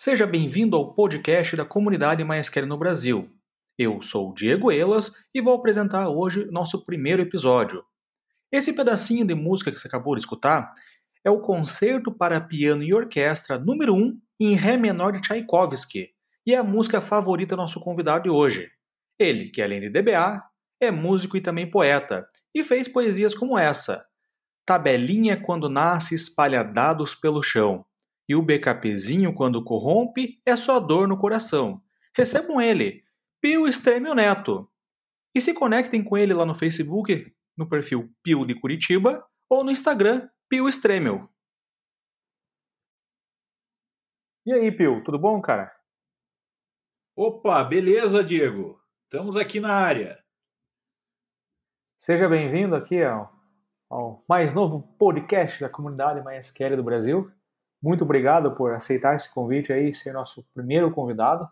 Seja bem-vindo ao podcast da comunidade MySQL no Brasil. Eu sou o Diego Elas e vou apresentar hoje nosso primeiro episódio. Esse pedacinho de música que você acabou de escutar é o Concerto para Piano e Orquestra número 1 em Ré menor de Tchaikovsky e é a música favorita do nosso convidado de hoje. Ele, que além de DBA, é músico e também poeta, e fez poesias como essa: Tabelinha quando nasce espalha dados pelo chão, e o BKPzinho quando corrompe é só dor no coração. Recebam ele, Pio Estremio Neto. E se conectem com ele lá no Facebook, no perfil Pio de Curitiba, ou no Instagram, Pio Estremio. E aí, Pio, tudo bom, cara? Opa, beleza, Diego? Estamos aqui na área. Seja bem-vindo aqui ao, ao, mais novo podcast da comunidade MySQL do Brasil. Muito obrigado por aceitar esse convite aí, ser nosso primeiro convidado.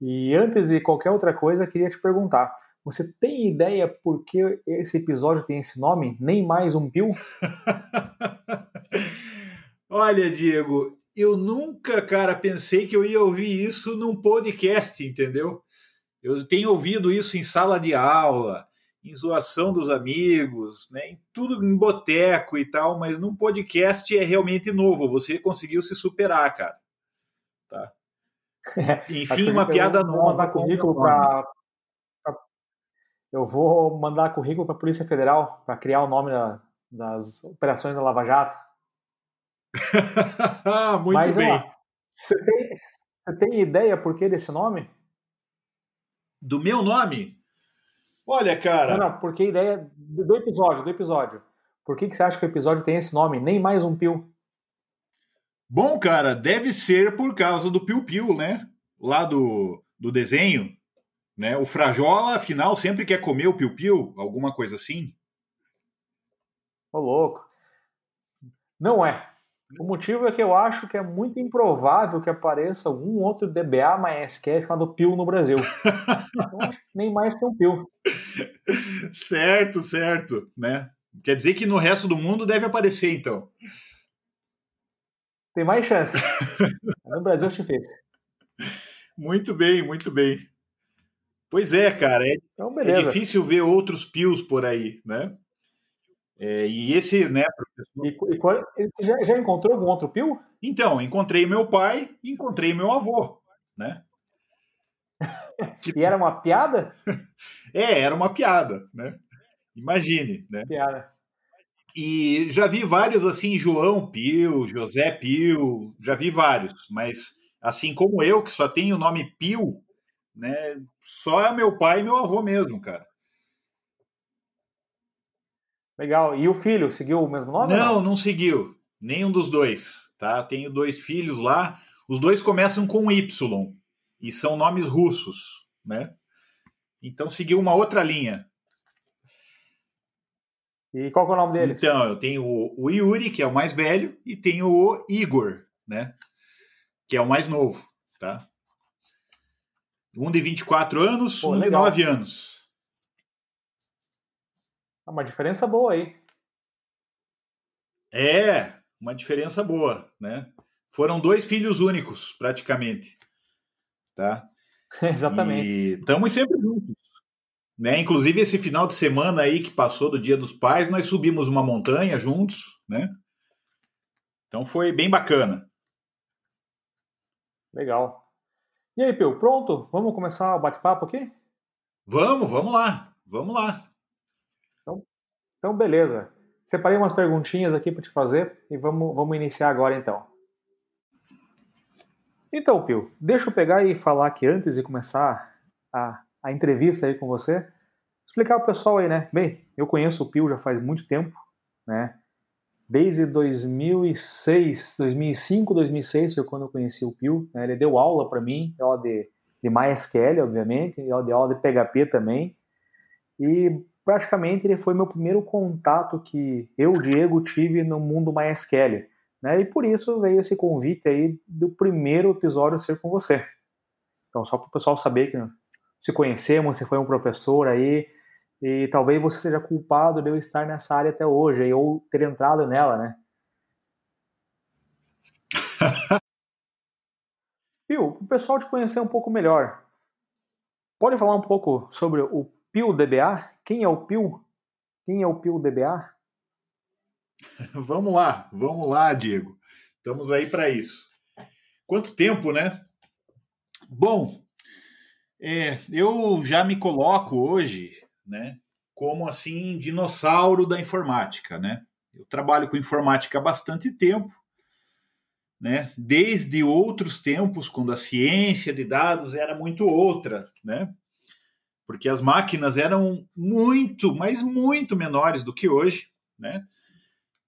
E antes de qualquer outra coisa, queria te perguntar: você tem ideia por que esse episódio tem esse nome? Nem mais um pio? Olha, Diego, eu nunca, cara, pensei que eu ia ouvir isso num podcast, entendeu? Eu tenho ouvido isso em sala de aula, em zoação dos amigos, né, em tudo em boteco e tal, mas num podcast é realmente novo. Você conseguiu se superar, cara. Tá. Enfim, uma piada nova. Mandar currículo pra, eu vou mandar currículo para a Polícia Federal para criar o nome da, das operações da Lava Jato. Muito mas, bem. Ó, você, tem, você tem ideia por que desse nome? Do meu nome? Olha, cara. Não, não, porque a ideia do episódio, do episódio. Por que, que você acha que o episódio tem esse nome? Nem mais um pio. Bom, cara, deve ser por causa do piu-piu, né? Lá do, do desenho. Né? O Frajola, afinal, sempre quer comer o piu-piu, alguma coisa assim. Ô, louco. Não é. O motivo é que eu acho que é muito improvável que apareça algum outro DBA MySQL chamado Pio no Brasil. então, nem mais tem um Pio. Certo, certo, né? Quer dizer que no resto do mundo deve aparecer, então. Tem mais chance. no Brasil é difícil. Muito bem, muito bem. Pois é, cara, é, então, é difícil ver outros pios por aí, né? É, e esse, né, professor... E, e qual, já, já, encontrou algum outro pio? Então, encontrei meu pai e encontrei meu avô, né? Que... e era uma piada? é, era uma piada, né? Imagine, né? Piada. E já vi vários assim, João Pio, José Pio, já vi vários, mas assim como eu, que só tenho o nome Pio, né? Só é meu pai e meu avô mesmo, cara. Legal. E o filho seguiu o mesmo nome? Não, não, não seguiu. Nenhum dos dois, tá? Tenho dois filhos lá. Os dois começam com Y e são nomes russos, né? Então seguiu uma outra linha. E qual é o nome deles? Então, eu tenho o, Yuri, que é o mais velho, e tenho o Igor, né? Que é o mais novo, tá? Um de 24 anos, Pô, um legal. de 9 anos. É uma diferença boa aí. É, uma diferença boa, né? Foram dois filhos únicos, praticamente. Tá? Exatamente. E estamos sempre juntos. Né? Inclusive, esse final de semana aí que passou do Dia dos Pais, nós subimos uma montanha juntos, né? Então foi bem bacana. Legal. E aí, Pio, pronto? Vamos começar o bate-papo aqui? Vamos, vamos lá. Vamos lá. Então, beleza. Separei umas perguntinhas aqui para te fazer e vamos, vamos iniciar agora então. Então, Pio, deixa eu pegar e falar aqui antes de começar a, a entrevista aí com você, explicar o pessoal aí, né? Bem, eu conheço o Pio já faz muito tempo, né? Desde 2006, 2005, 2006 foi quando eu conheci o Pio. Né? Ele deu aula para mim, aula de, de MySQL, obviamente, e aula de PHP também. E praticamente ele foi meu primeiro contato que eu, Diego, tive no mundo MySQL. Né? E por isso veio esse convite aí do primeiro episódio ser com você. Então, só para o pessoal saber que se conhecemos, você foi um professor aí, e talvez você seja culpado de eu estar nessa área até hoje, ou ter entrado nela, né? Pio, para o pessoal te conhecer um pouco melhor, pode falar um pouco sobre o Pio DBA? Quem é o Pio? Quem é o Pio DBA? vamos lá, vamos lá, Diego. Estamos aí para isso. Quanto tempo, né? Bom, é, eu já me coloco hoje, né, como assim dinossauro da informática, né? Eu trabalho com informática há bastante tempo, né? Desde outros tempos, quando a ciência de dados era muito outra, né? Porque as máquinas eram muito, mas muito menores do que hoje, né?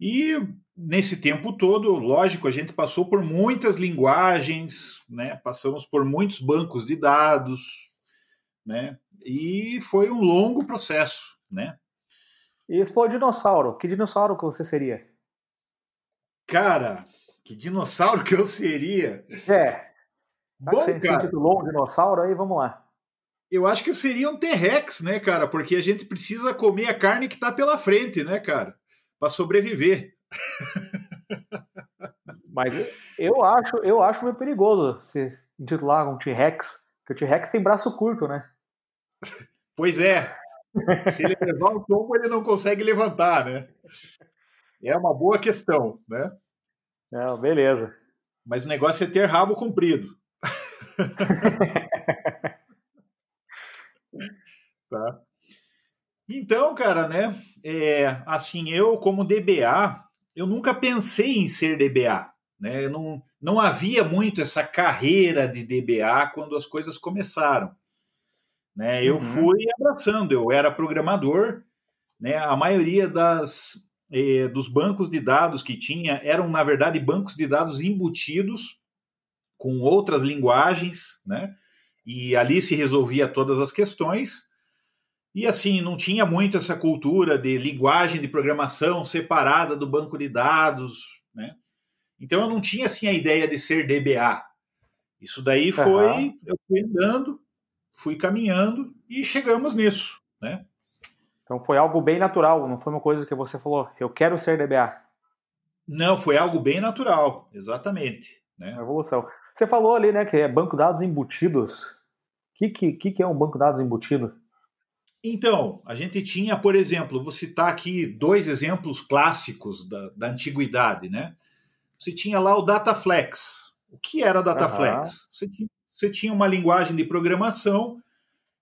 E nesse tempo todo, lógico, a gente passou por muitas linguagens, né? Passamos por muitos bancos de dados, né? E foi um longo processo, né? E se for dinossauro, que dinossauro que você seria? Cara, que dinossauro que eu seria? É. Bom, você cara. Titulou um dinossauro aí, vamos lá. Eu acho que eu seria um T-Rex, né, cara? Porque a gente precisa comer a carne que tá pela frente, né, cara? Para sobreviver. Mas eu acho, eu acho meio perigoso se intitular um T-Rex, porque o T-Rex tem braço curto, né? Pois é. Se ele levar um tombo, ele não consegue levantar, né? É uma boa questão, né? Não, beleza. Mas o negócio é ter rabo comprido. tá. Então, cara, né? É, assim, eu como DBA, eu nunca pensei em ser DBA. Né? Não, não havia muito essa carreira de DBA quando as coisas começaram. Né? Eu uhum. fui abraçando, eu era programador, né? a maioria das, eh, dos bancos de dados que tinha eram, na verdade, bancos de dados embutidos com outras linguagens, né? e ali se resolvia todas as questões. E assim, não tinha muito essa cultura de linguagem de programação separada do banco de dados, né? Então eu não tinha assim a ideia de ser DBA. Isso daí foi, uhum. eu fui andando, fui caminhando e chegamos nisso, né? Então foi algo bem natural, não foi uma coisa que você falou, eu quero ser DBA. Não, foi algo bem natural, exatamente. Né? Evolução. Você falou ali, né, que é banco de dados embutidos. O que, que, que é um banco de dados embutido? Então, a gente tinha, por exemplo, vou citar aqui dois exemplos clássicos da, da antiguidade, né? Você tinha lá o Dataflex. O que era Dataflex? Uhum. Você tinha você tinha uma linguagem de programação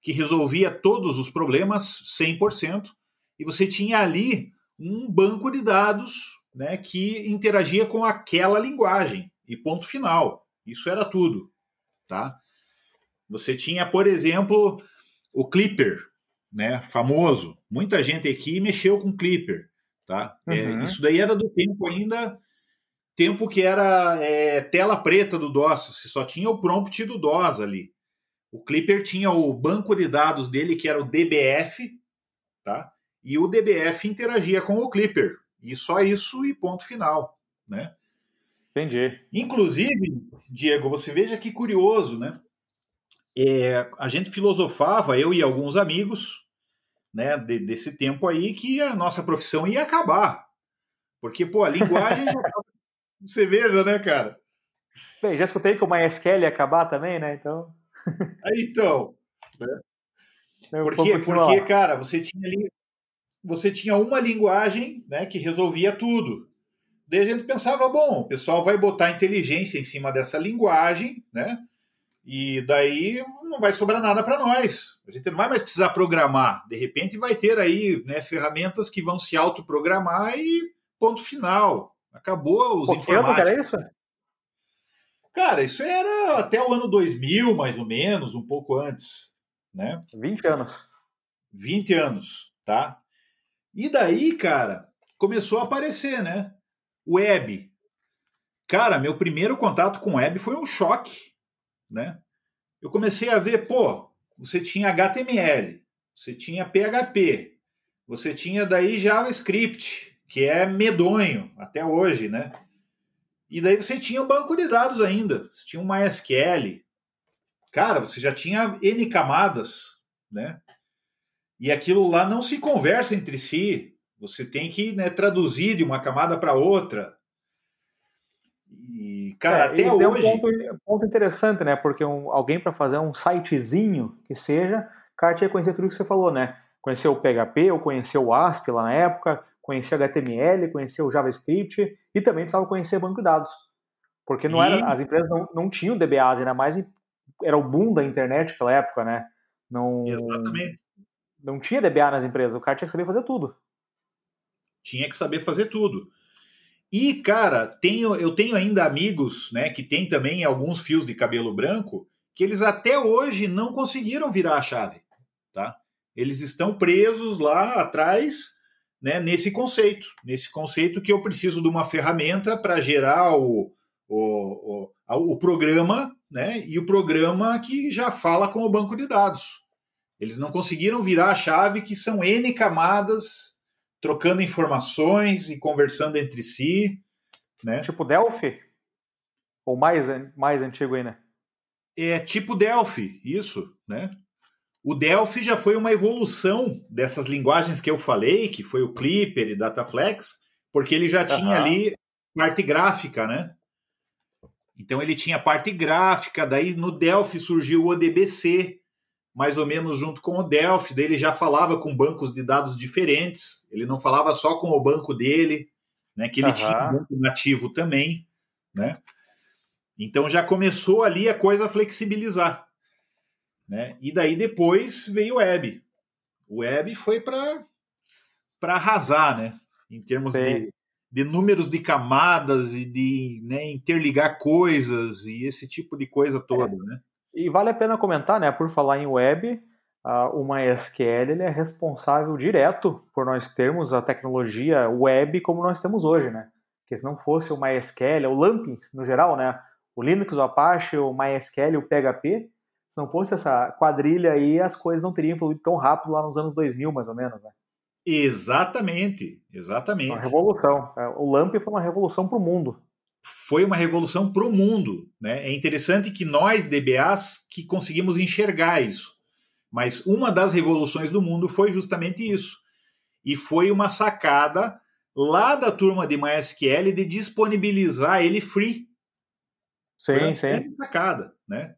que resolvia todos os problemas 100%, e você tinha ali um banco de dados né, que interagia com aquela linguagem, e ponto final. Isso era tudo. Tá? Você tinha, por exemplo, o Clipper, né, famoso. Muita gente aqui mexeu com Clipper. Tá? Uhum. É, isso daí era do tempo ainda tempo que era é, tela preta do DOS, você só tinha o prompt do DOS ali. O Clipper tinha o banco de dados dele, que era o DBF, tá? E o DBF interagia com o Clipper. E só isso e ponto final, né? Entendi. Inclusive, Diego, você veja que curioso, né? É, a gente filosofava, eu e alguns amigos, né, de, desse tempo aí, que a nossa profissão ia acabar. Porque, pô, a linguagem Você veja, né, cara? Bem, já escutei que o MySQL ia acabar também, né? Então. então. Né? Porque, porque, cara, você tinha ali. Você tinha uma linguagem né, que resolvia tudo. Daí a gente pensava, bom, o pessoal vai botar inteligência em cima dessa linguagem, né? E daí não vai sobrar nada para nós. A gente não vai mais precisar programar. De repente vai ter aí né, ferramentas que vão se autoprogramar e ponto final. Acabou os Pô, informáticos. Que era isso? Cara, isso era até o ano 2000, mais ou menos, um pouco antes, né? 20 anos. 20 anos, tá? E daí, cara, começou a aparecer, né? Web. Cara, meu primeiro contato com web foi um choque, né? Eu comecei a ver, pô, você tinha HTML, você tinha PHP, você tinha daí JavaScript, que é medonho até hoje, né? E daí você tinha um banco de dados ainda, você tinha um MySQL. Cara, você já tinha N camadas, né? E aquilo lá não se conversa entre si. Você tem que né, traduzir de uma camada para outra. Cara, é, até hoje. É um ponto, ponto, interessante, né? Porque um, alguém para fazer um sitezinho que seja, cara tinha que conhecer tudo que você falou, né? Conhecer o PHP, ou conhecer o ASP lá na época, conhecer HTML, conhecer o JavaScript e também precisava conhecer banco de dados. Porque não e... era, as empresas não, não tinham DBAs, ainda mais era o boom da internet naquela época, né? Não, Exatamente. Não tinha DBA nas empresas, o cara tinha que saber fazer tudo. Tinha que saber fazer tudo. E, cara, tenho, eu tenho ainda amigos, né, que tem também alguns fios de cabelo branco, que eles até hoje não conseguiram virar a chave, tá? Eles estão presos lá atrás, né, nesse conceito, nesse conceito que eu preciso de uma ferramenta para gerar o, o, o, o programa, né, e o programa que já fala com o banco de dados. Eles não conseguiram virar a chave que são N camadas trocando informações e conversando entre si. Né? Tipo Delphi? Ou mais, mais antigo ainda? É tipo Delphi, isso, né? O Delphi já foi uma evolução dessas linguagens que eu falei, que foi o Clipper e Dataflex, porque ele já tinha uhum. ali parte gráfica, né? Então ele tinha parte gráfica, daí no Delphi surgiu o ODBC, mais ou menos junto com o Delphi, daí ele já falava com bancos de dados diferentes, ele não falava só com o banco dele, né, que ele uhum. tinha um banco nativo também, né? Então já começou ali a coisa a flexibilizar, né? E daí depois veio o web. O web foi para para arrasar, né? Em termos de, de números de camadas e de né, interligar coisas e esse tipo de coisa toda, é. né? E vale a pena comentar, né, por falar em web, o MySQL ele é responsável direto por nós termos a tecnologia web como nós temos hoje, né? Porque se não fosse o MySQL, o Lamping no geral, né, o Linux, o Apache, o MySQL, o PHP, se não fosse essa quadrilha aí, as coisas não teriam evoluído tão rápido lá nos anos 2000, mais ou menos, né? Exatamente, exatamente. Uma revolução. É, o LAMP foi uma revolução para o mundo foi uma revolução para o mundo. Né? É interessante que nós, DBAs, que conseguimos enxergar isso. Mas uma das revoluções do mundo foi justamente isso. E foi uma sacada lá da turma de MySQL de disponibilizar ele free. Sim, sim. Sacada, né?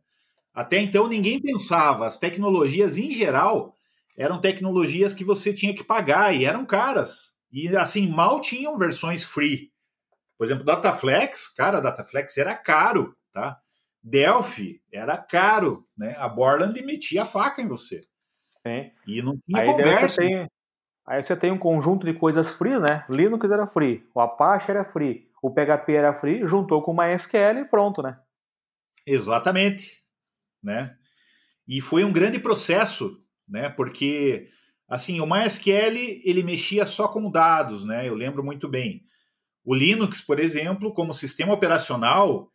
Até então ninguém pensava, as tecnologias em geral eram tecnologias que você tinha que pagar e eram caras. E assim, mal tinham versões free por exemplo, Dataflex, cara, Dataflex era caro, tá? Delphi era caro, né? A Borland metia a faca em você. Sim. E não tinha aí conversa. Você tem, aí você tem um conjunto de coisas free, né? Linux era free, o Apache era free, o PHP era free, juntou com o MySQL e pronto, né? Exatamente, né? E foi um grande processo, né? Porque assim, o MySQL ele mexia só com dados, né? Eu lembro muito bem. O Linux, por exemplo, como sistema operacional,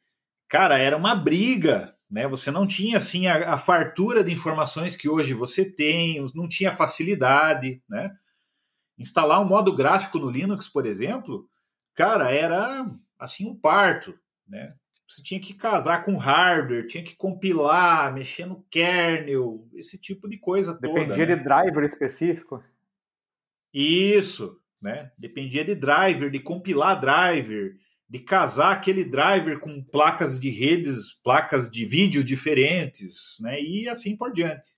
cara, era uma briga, né? Você não tinha assim a, a fartura de informações que hoje você tem, não tinha facilidade, né? Instalar um modo gráfico no Linux, por exemplo, cara, era assim um parto, né? Você tinha que casar com hardware, tinha que compilar, mexer no kernel, esse tipo de coisa Dependia toda. Dependia né? de driver específico. Isso, né? Dependia de driver, de compilar driver, de casar aquele driver com placas de redes, placas de vídeo diferentes, né? E assim por diante.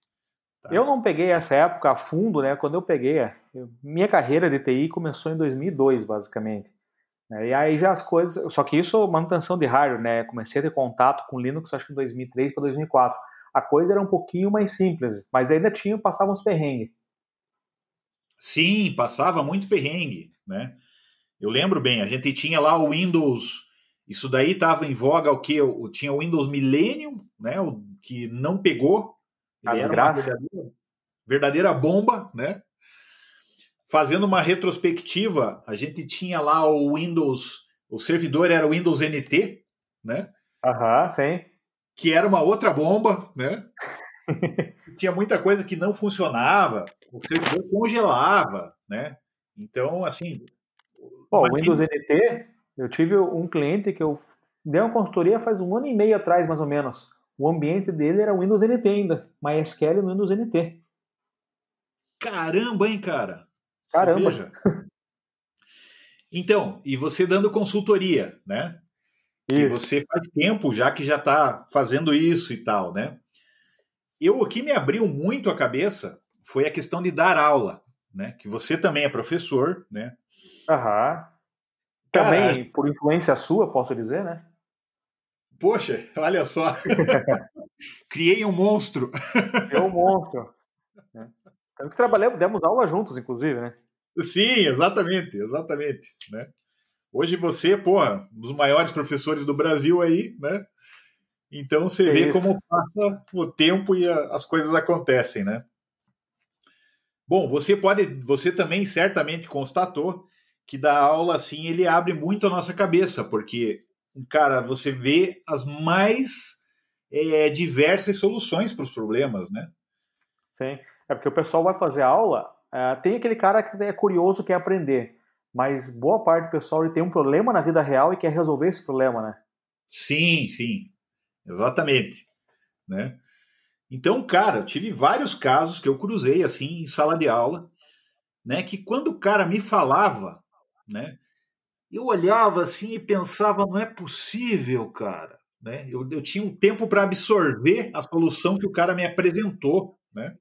Tá? Eu não peguei essa época a fundo, né? Quando eu peguei, eu, minha carreira de TI começou em 2002, basicamente. Né? E aí já as coisas, só que isso manutenção de hardware, né? Comecei a ter contato com Linux acho que em 2003 para 2004. A coisa era um pouquinho mais simples, mas ainda tinha passava uns perrengues. Sim, passava muito perrengue, né? Eu lembro bem, a gente tinha lá o Windows, isso daí estava em voga o que? Tinha o Windows Millennium, né? O que não pegou. Ele era uma verdadeira, verdadeira bomba, né? Fazendo uma retrospectiva, a gente tinha lá o Windows, o servidor era o Windows NT, né? Aham, sim. Que era uma outra bomba, né? tinha muita coisa que não funcionava, o servidor congelava, né? Então, assim. Bom, o Windows NT, eu tive um cliente que eu dei uma consultoria faz um ano e meio atrás, mais ou menos. O ambiente dele era Windows NT ainda, MySQL no Windows NT. Caramba, hein, cara? Caramba. Então, e você dando consultoria, né? Que você faz tempo já que já está fazendo isso e tal, né? Eu, o que me abriu muito a cabeça foi a questão de dar aula, né? Que você também é professor, né? Aham. Também por influência sua, posso dizer, né? Poxa, olha só. Criei um monstro. É um monstro. É. que trabalhamos, demos aula juntos, inclusive, né? Sim, exatamente, exatamente. Né? Hoje você, porra, um dos maiores professores do Brasil aí, né? Então você é vê isso. como passa o tempo e a, as coisas acontecem, né? Bom, você pode, você também certamente constatou que da aula assim ele abre muito a nossa cabeça, porque cara, você vê as mais é, diversas soluções para os problemas, né? Sim, é porque o pessoal vai fazer aula, é, tem aquele cara que é curioso, quer aprender, mas boa parte do pessoal ele tem um problema na vida real e quer resolver esse problema, né? Sim, sim, exatamente, né? Então, cara, eu tive vários casos que eu cruzei assim em sala de aula, né? Que quando o cara me falava, né? Eu olhava assim e pensava, não é possível, cara. Né? Eu, eu tinha um tempo para absorver a solução que o cara me apresentou, né?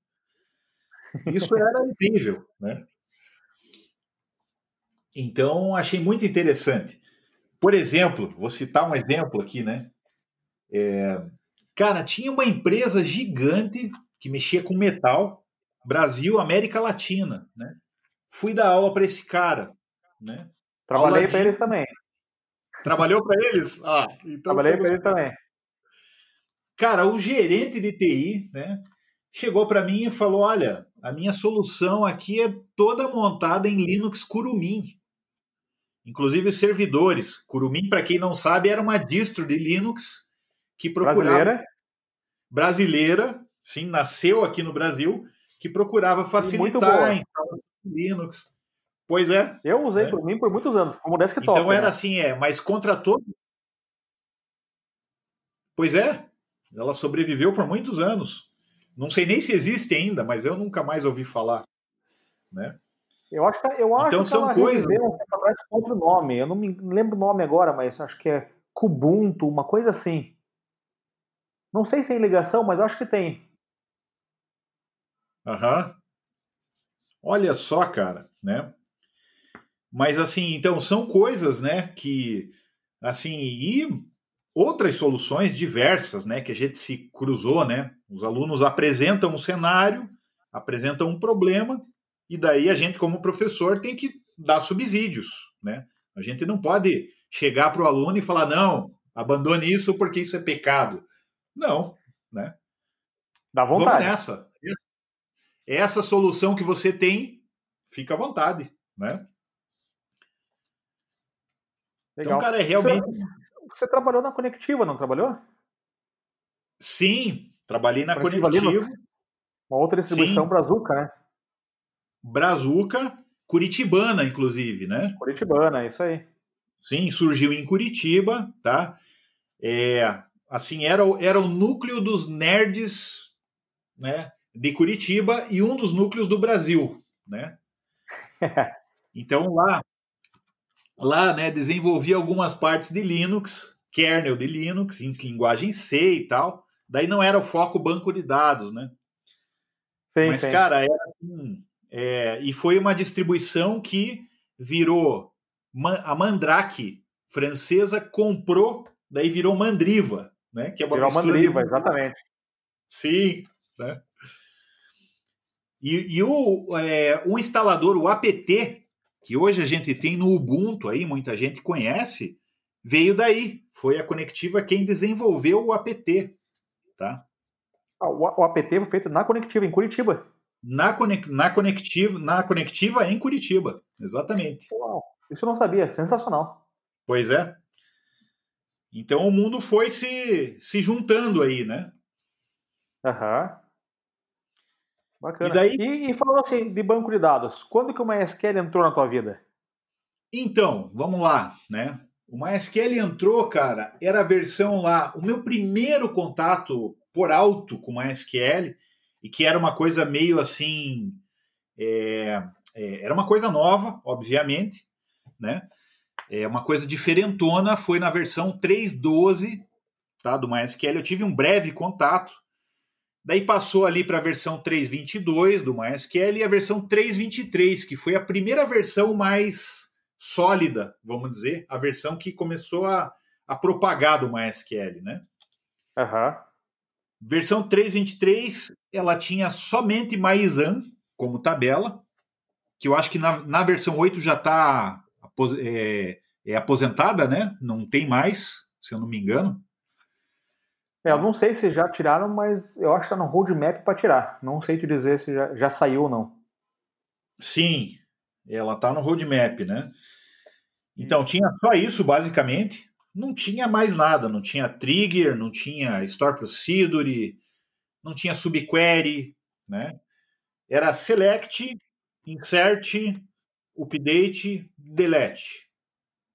Isso era incrível, né? Então, achei muito interessante. Por exemplo, vou citar um exemplo aqui, né? É, cara, tinha uma empresa gigante que mexia com metal, Brasil, América Latina, né? Fui dar aula para esse cara, né? Trabalhei para eles também. Trabalhou para eles? Ah, então Trabalhei para eles também. Cara, o gerente de TI, né, chegou para mim e falou: "Olha, a minha solução aqui é toda montada em Linux Kurumin. Inclusive servidores. Kurumin, para quem não sabe, era uma distro de Linux que procurava brasileira, brasileira sim, nasceu aqui no Brasil, que procurava facilitar a instalação de Linux. Pois é. Eu usei é. por mim por muitos anos, como desktop. Então era né? assim, é, mas contra todo. Pois é, ela sobreviveu por muitos anos. Não sei nem se existe ainda, mas eu nunca mais ouvi falar, né? Eu acho que eu acho então que são coisas. Um outro nome. Eu não me lembro o nome agora, mas acho que é Kubuntu, uma coisa assim. Não sei se tem ligação, mas acho que tem. Aham. Olha só, cara, né? Mas assim, então são coisas, né, que assim, e outras soluções diversas, né, que a gente se cruzou, né? Os alunos apresentam um cenário, apresentam um problema e daí a gente como professor tem que dar subsídios, né? A gente não pode chegar para o aluno e falar não, abandone isso porque isso é pecado. Não, né? Dá vontade. Vamos nessa. Essa solução que você tem, fica à vontade, né? Legal. Então, cara, é realmente. Você, você, trabalhou na Conectiva, não trabalhou? Sim, trabalhei na Conectiva. Conectiva. Uma outra distribuição Sim. Brazuca, né? Brazuca, Curitibana, inclusive, né? Curitibana, isso aí. Sim, surgiu em Curitiba, tá? É, assim, era, era o núcleo dos nerds, né? De Curitiba e um dos núcleos do Brasil, né? Então lá lá, né, desenvolvi algumas partes de Linux, kernel de Linux, em linguagem C e tal. Daí não era o foco banco de dados, né? Sim, Mas, sim. cara, era assim. É, e foi uma distribuição que virou. A Mandrake francesa comprou, daí virou Mandriva, né? Que é uma virou Mandriva, de... exatamente. Sim, né? E, e o, é, o instalador, o APT, que hoje a gente tem no Ubuntu aí, muita gente conhece, veio daí. Foi a Conectiva quem desenvolveu o APT, tá? Ah, o APT foi feito na Conectiva, em Curitiba. Na, conec, na, conectiva, na Conectiva em Curitiba, exatamente. Uau, isso eu não sabia, sensacional. Pois é. Então o mundo foi se, se juntando aí, né? Aham. Bacana. E, daí... E, e, falando assim de banco de dados, quando que o MySQL entrou na tua vida? Então, vamos lá, né? O MySQL entrou, cara, era a versão lá, o meu primeiro contato por alto com o MySQL, e que era uma coisa meio assim, é, é, era uma coisa nova, obviamente, né? É uma coisa diferentona foi na versão 3.12 tá, do MySQL. Eu tive um breve contato. Daí passou ali para a versão 3.22 do MySQL e a versão 3.23, que foi a primeira versão mais sólida, vamos dizer, a versão que começou a, a propagar do MySQL, né? Uhum. Versão 3.23, ela tinha somente MySAN como tabela, que eu acho que na, na versão 8 já está é, é, aposentada, né? Não tem mais, se eu não me engano. É, eu não sei se já tiraram, mas eu acho que está no roadmap para tirar. Não sei te dizer se já, já saiu ou não. Sim, ela está no roadmap, né? Então tinha só isso, basicamente. Não tinha mais nada. Não tinha trigger, não tinha store procedure, não tinha subquery, né? Era select, insert, update, delete,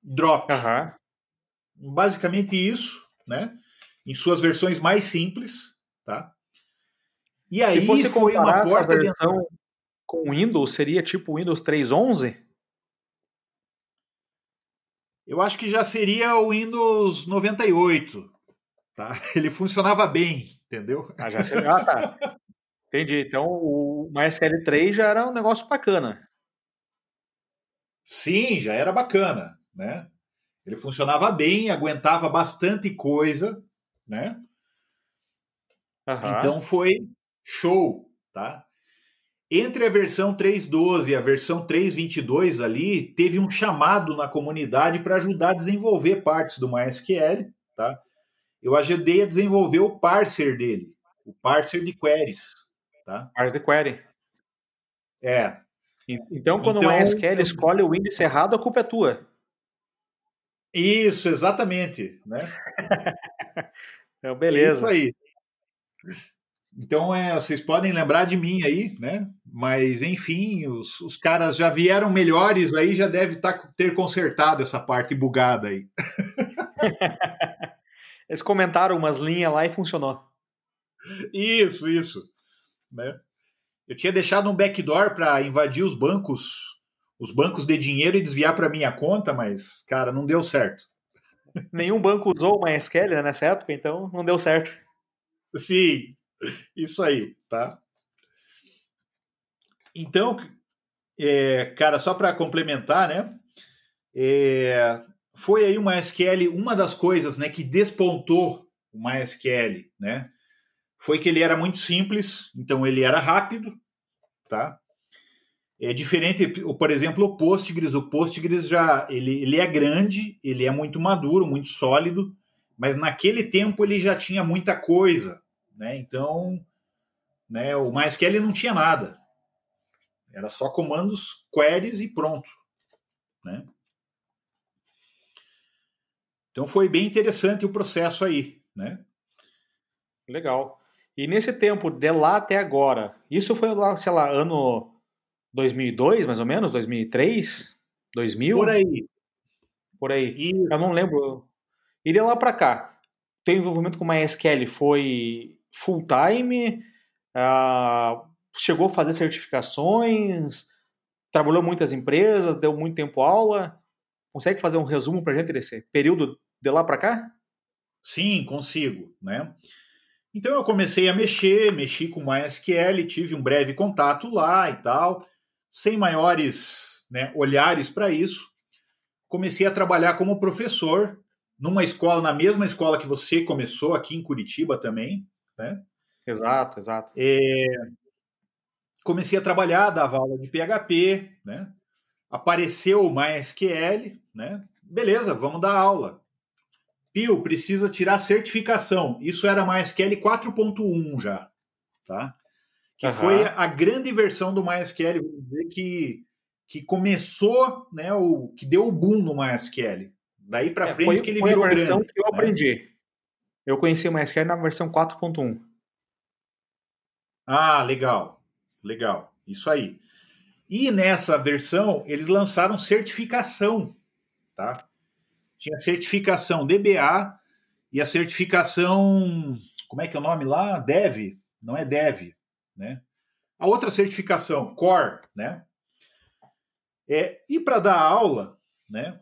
drop. Uhum. Basicamente isso, né? Em suas versões mais simples, tá? E aí Se fosse foi uma porta versão de... com Windows, seria tipo Windows 3.11? Eu acho que já seria o Windows 98, tá? Ele funcionava bem, entendeu? Ah, já seria. Ah, tá. Entendi. Então o MySQL 3 já era um negócio bacana. Sim, já era bacana, né? Ele funcionava bem, aguentava bastante coisa, né? Uhum. Então foi show, tá? Entre a versão 3.12 e a versão 3.22 ali, teve um chamado na comunidade para ajudar a desenvolver partes do MySQL, tá? Eu ajudei a desenvolver o parser dele, o parser de queries, tá? Parser de query. É, então, quando então, o MySQL escolhe o índice errado, a culpa é tua. Isso, exatamente. Né? então, beleza. É isso aí. Então, é, vocês podem lembrar de mim aí, né? Mas, enfim, os, os caras já vieram melhores aí, já deve tá, ter consertado essa parte bugada aí. Eles comentaram umas linhas lá e funcionou. Isso, isso. Né? Eu tinha deixado um backdoor para invadir os bancos, os bancos de dinheiro e desviar para minha conta, mas, cara, não deu certo. Nenhum banco usou o MySQL né, nessa época, então não deu certo. Sim, isso aí, tá? Então, é, cara, só para complementar, né? É, foi aí o MySQL uma das coisas, né, que despontou o MySQL, né? Foi que ele era muito simples, então ele era rápido, tá? É diferente, por exemplo, o Postgres. O Postgres já ele, ele é grande, ele é muito maduro, muito sólido, mas naquele tempo ele já tinha muita coisa, né? Então, né, o MySQL não tinha nada. Era só comandos, queries e pronto, né? Então foi bem interessante o processo aí, né? Legal. E nesse tempo, de lá até agora, isso foi lá, sei lá, ano 2002, mais ou menos? 2003? 2000? Por aí. Por aí. E... Eu não lembro. E de lá para cá, teu envolvimento com MySQL foi full time? Uh, chegou a fazer certificações? Trabalhou muitas empresas? Deu muito tempo aula? Consegue fazer um resumo para gente desse período de lá para cá? Sim, consigo, né? Então eu comecei a mexer, mexi com MySQL, tive um breve contato lá e tal, sem maiores né, olhares para isso. Comecei a trabalhar como professor numa escola, na mesma escola que você começou aqui em Curitiba também, né? Exato, exato. É... Comecei a trabalhar, dava aula de PHP, né? Apareceu o MySQL, né? Beleza, vamos dar aula. Pio precisa tirar certificação. Isso era MySQL 4.1 já, tá? Que uhum. foi a grande versão do MySQL, vamos dizer que que começou, né, o que deu o boom no MySQL. Daí para é, frente foi, que ele foi virou a versão grande, que eu né? aprendi. Eu conheci o MySQL na versão 4.1. Ah, legal. Legal. Isso aí. E nessa versão, eles lançaram certificação, tá? Tinha certificação DBA e a certificação, como é que é o nome lá? Dev, não é Dev, né? A outra certificação, Core, né? É, e para dar aula, né?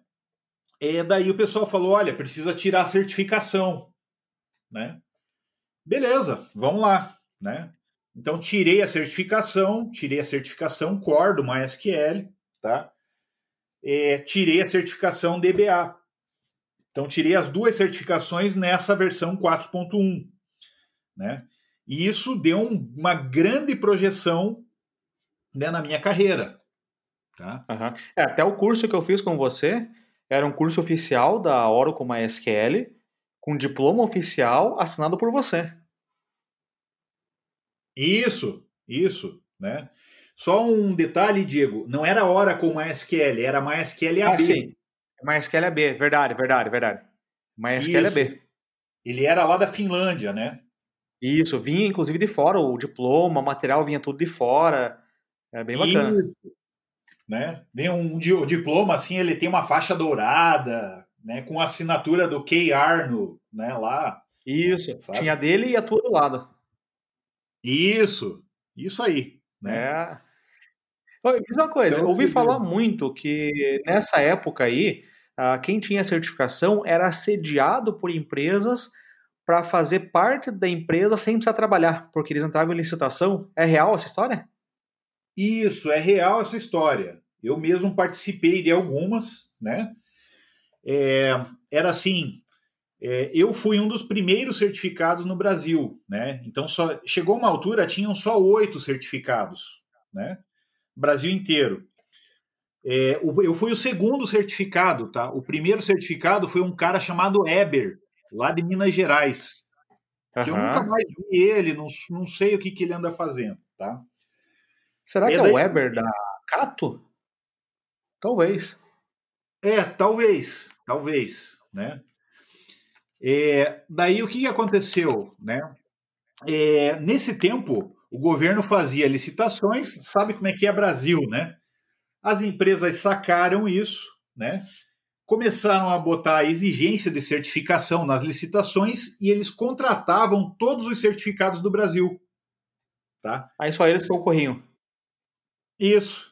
é, daí o pessoal falou: olha, precisa tirar a certificação, né? Beleza, vamos lá, né? Então tirei a certificação, tirei a certificação Core do MySQL, tá? É, tirei a certificação DBA. Então tirei as duas certificações nessa versão 4.1, né? E isso deu um, uma grande projeção né, na minha carreira, tá? Uhum. É, até o curso que eu fiz com você era um curso oficial da Oracle MySQL, com diploma oficial assinado por você. Isso, isso, né? Só um detalhe, Diego, não era Oracle MySQL, era MySQL AB. Ah, sim. MySQL AB, verdade, verdade, verdade. MySQL isso. AB. Ele era lá da Finlândia, né? Isso, vinha inclusive de fora, o diploma, o material vinha tudo de fora. É bem bacana. Isso né? Vem um diploma assim, ele tem uma faixa dourada, né? Com a assinatura do Key Arno, né? Lá. Isso. Sabe? Tinha dele e a tua do lado. Isso. Isso aí. Né? É. Diz uma coisa, então, eu ouvi falar viu? muito que nessa época aí, quem tinha certificação era assediado por empresas para fazer parte da empresa sem precisar trabalhar, porque eles entravam em licitação. É real essa história? Isso, é real essa história. Eu mesmo participei de algumas, né? É, era assim, é, eu fui um dos primeiros certificados no Brasil, né? Então só chegou uma altura tinham só oito certificados, né? Brasil inteiro. É, eu fui o segundo certificado, tá? O primeiro certificado foi um cara chamado Eber, lá de Minas Gerais. Uhum. Eu nunca mais vi ele, não, não sei o que, que ele anda fazendo, tá? Será que é o Weber da Cato? Talvez. É, talvez, talvez, né? É, daí o que aconteceu, né? É, nesse tempo, o governo fazia licitações, sabe como é que é Brasil, né? As empresas sacaram isso, né? Começaram a botar a exigência de certificação nas licitações e eles contratavam todos os certificados do Brasil, tá? Aí só eles corrinho. Isso.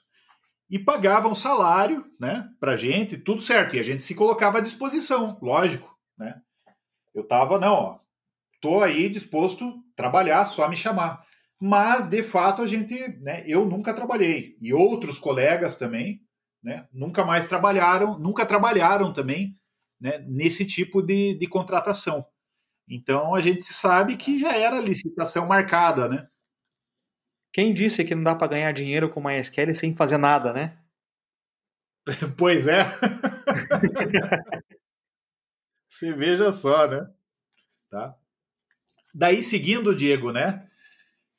E pagavam salário, né, pra gente, tudo certo. E a gente se colocava à disposição, lógico, né? Eu tava, não, ó, tô aí disposto a trabalhar, só me chamar. Mas, de fato, a gente, né, eu nunca trabalhei. E outros colegas também, né, nunca mais trabalharam, nunca trabalharam também, né, nesse tipo de, de contratação. Então, a gente sabe que já era licitação marcada, né? Quem disse que não dá para ganhar dinheiro com MySQL sem fazer nada, né? Pois é. Você veja só, né? Tá? Daí seguindo, Diego, né?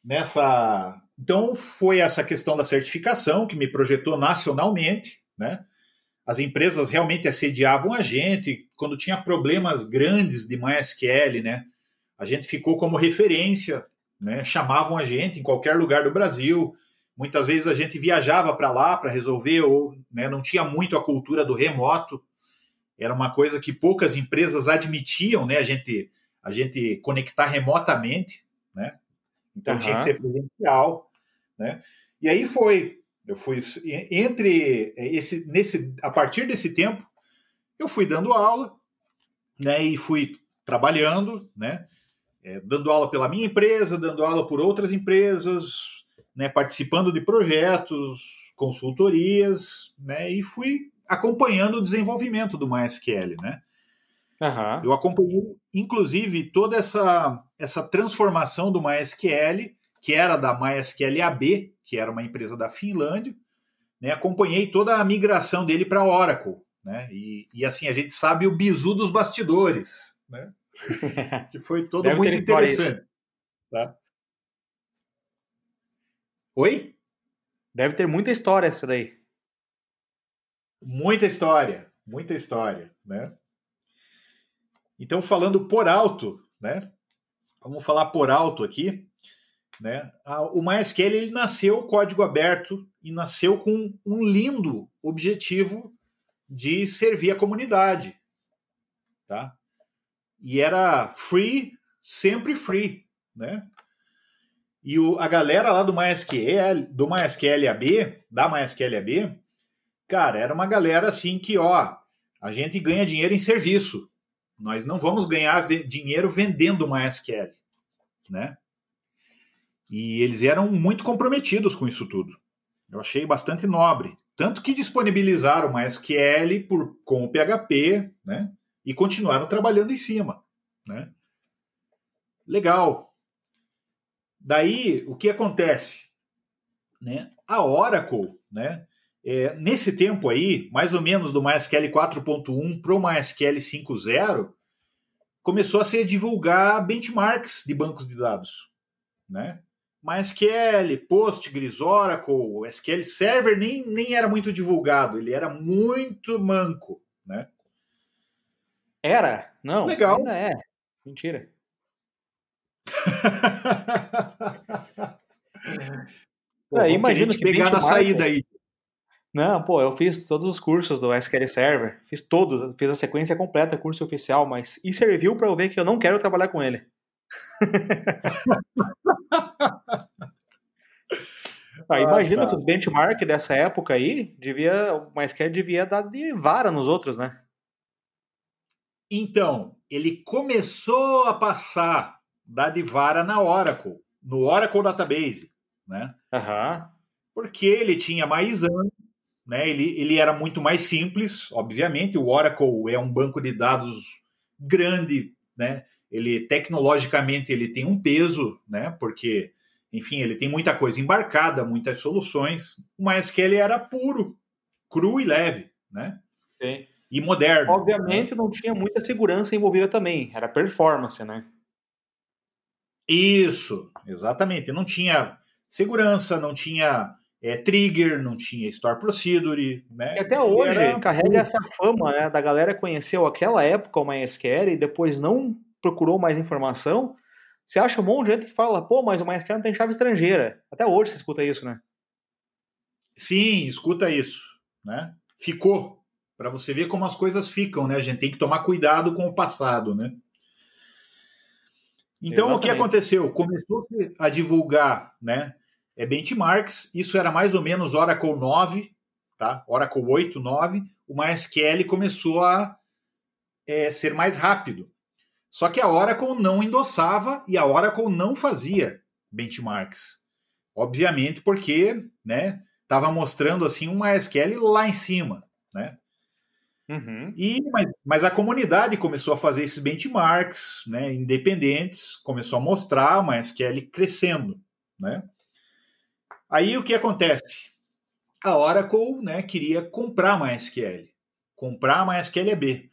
Nessa, então foi essa questão da certificação que me projetou nacionalmente, né? As empresas realmente assediavam a gente quando tinha problemas grandes de MySQL, né? A gente ficou como referência né? Chamavam a gente em qualquer lugar do Brasil. Muitas vezes a gente viajava para lá para resolver, ou né, não tinha muito a cultura do remoto. Era uma coisa que poucas empresas admitiam, né? A gente, a gente conectar remotamente, né? Então uhum. tinha que ser presencial, né? E aí foi, eu fui entre esse, nesse, a partir desse tempo, eu fui dando aula, né? E fui trabalhando, né? é, dando aula pela minha empresa, dando aula por outras empresas, né, participando de projetos, consultorias, né, e fui acompanhando o desenvolvimento do MySQL, né? Uhum. Eu acompanhei, inclusive, toda essa, essa transformação do MySQL, que era da MySQL AB, que era uma empresa da Finlândia, né? Acompanhei toda a migração dele para Oracle, né? E, e assim a gente sabe o bizu dos bastidores, né? que foi todo muito interessante. Tá? Oi? Deve ter muita história essa daí. Muita história, muita história, né? Então, falando por alto, né? Vamos falar por alto aqui, né? O MySQL ele nasceu código aberto e nasceu com um lindo objetivo de servir a comunidade, tá? e era free, sempre free, né? E o, a galera lá do MySQL, do MySQL AB, da MySQL AB, cara, era uma galera assim que, ó, a gente ganha dinheiro em serviço. Nós não vamos ganhar dinheiro vendendo MySQL, né? E eles eram muito comprometidos com isso tudo. Eu achei bastante nobre. Tanto que disponibilizaram o MySQL por, com o PHP, né? E continuaram trabalhando em cima, né? Legal. Daí, o que acontece? Né? A Oracle, né? É, nesse tempo aí, mais ou menos do MySQL 4.1 para o MySQL 5.0, começou a ser divulgar benchmarks de bancos de dados, né? MySQL, Postgres, Oracle, SQL Server nem, nem era muito divulgado, ele era muito manco, né? Era? Não, Legal. ainda é. Mentira. Pô, é, imagina que pegar na saída aí. Não, pô, eu fiz todos os cursos do SQL Server, fiz todos, fiz a sequência completa, curso oficial, mas e serviu para eu ver que eu não quero trabalhar com ele. ah, imagina ah, tá. que os benchmark dessa época aí, devia, o MySQL devia dar de vara nos outros, né? Então, ele começou a passar da de vara na Oracle, no Oracle Database, né? Uhum. Porque ele tinha mais anos, né? Ele, ele era muito mais simples, obviamente. O Oracle é um banco de dados grande, né? Ele tecnologicamente ele tem um peso, né? Porque, enfim, ele tem muita coisa embarcada, muitas soluções. O MySQL era puro, cru e leve, né? Sim. E moderno. Obviamente né? não tinha muita segurança envolvida também, era performance, né? Isso, exatamente. Não tinha segurança, não tinha é, trigger, não tinha store procedure, né? E até hoje Era... carrega essa fama, né, da galera conheceu aquela época o MySQL e depois não procurou mais informação. Você acha um monte de gente que fala, pô, mas o MySQL não tem chave estrangeira. Até hoje você escuta isso, né? Sim, escuta isso, né? Ficou para você ver como as coisas ficam, né? A gente tem que tomar cuidado com o passado, né? Então, Exatamente. o que aconteceu? Começou a divulgar, né? É, benchmarks. Isso era mais ou menos Oracle 9, tá? Oracle 8, 9. O MySQL começou a é, ser mais rápido. Só que a Oracle não endossava e a Oracle não fazia benchmarks. Obviamente porque, né, estava mostrando assim um MySQL lá em cima, né? Uhum. E, mas, mas, a comunidade começou a fazer esses benchmarks né, independentes, começou a mostrar o MySQL crescendo. Né? Aí o que acontece? A Oracle né, queria comprar MySQL, comprar MySQL B.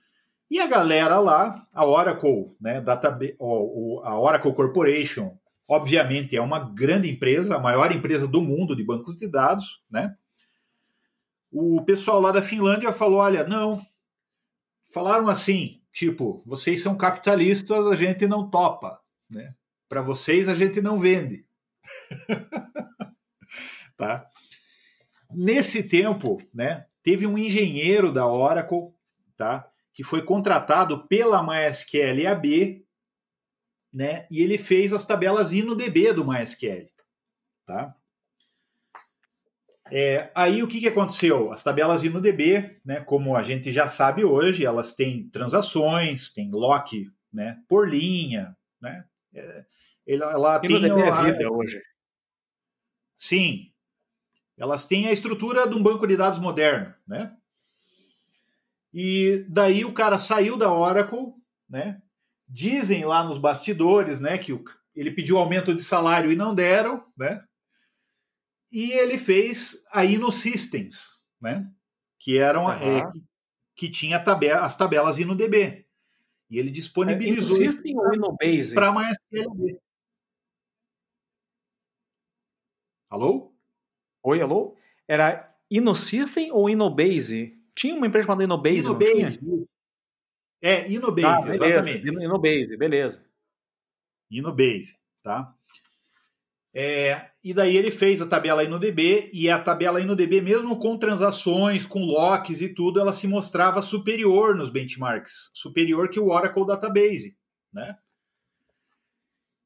E a galera lá, a Oracle, né, a Oracle Corporation, obviamente é uma grande empresa, a maior empresa do mundo de bancos de dados, né? O pessoal lá da Finlândia falou: olha, não. Falaram assim, tipo, vocês são capitalistas, a gente não topa, né? Para vocês a gente não vende. Tá? Nesse tempo, né, teve um engenheiro da Oracle, tá, que foi contratado pela MySQL AB, né, e ele fez as tabelas InnoDB do MySQL, tá? É, aí o que, que aconteceu? As tabelas InnoDB, né, como a gente já sabe hoje, elas têm transações, tem lock né, por linha, né? É, ela, ela tem é vida hoje. Sim, elas têm a estrutura de um banco de dados moderno, né? E daí o cara saiu da Oracle, né? Dizem lá nos bastidores, né, que o, ele pediu aumento de salário e não deram, né? E ele fez a InnoSystems, né? Que eram uhum. é, que, tinha tabela, as tabelas InnoDB. E ele disponibilizou é? Para MySQL. Alô? Oi, alô? Era InnoSystem ou InnoBase? Tinha uma empresa chamada InnoBase, InnoBase. É, InnoBase, ah, exatamente. InnoBase, beleza. InnoBase, tá? É, e daí ele fez a tabela InnoDB e a tabela InnoDB, mesmo com transações, com locks e tudo, ela se mostrava superior nos benchmarks, superior que o Oracle Database, né?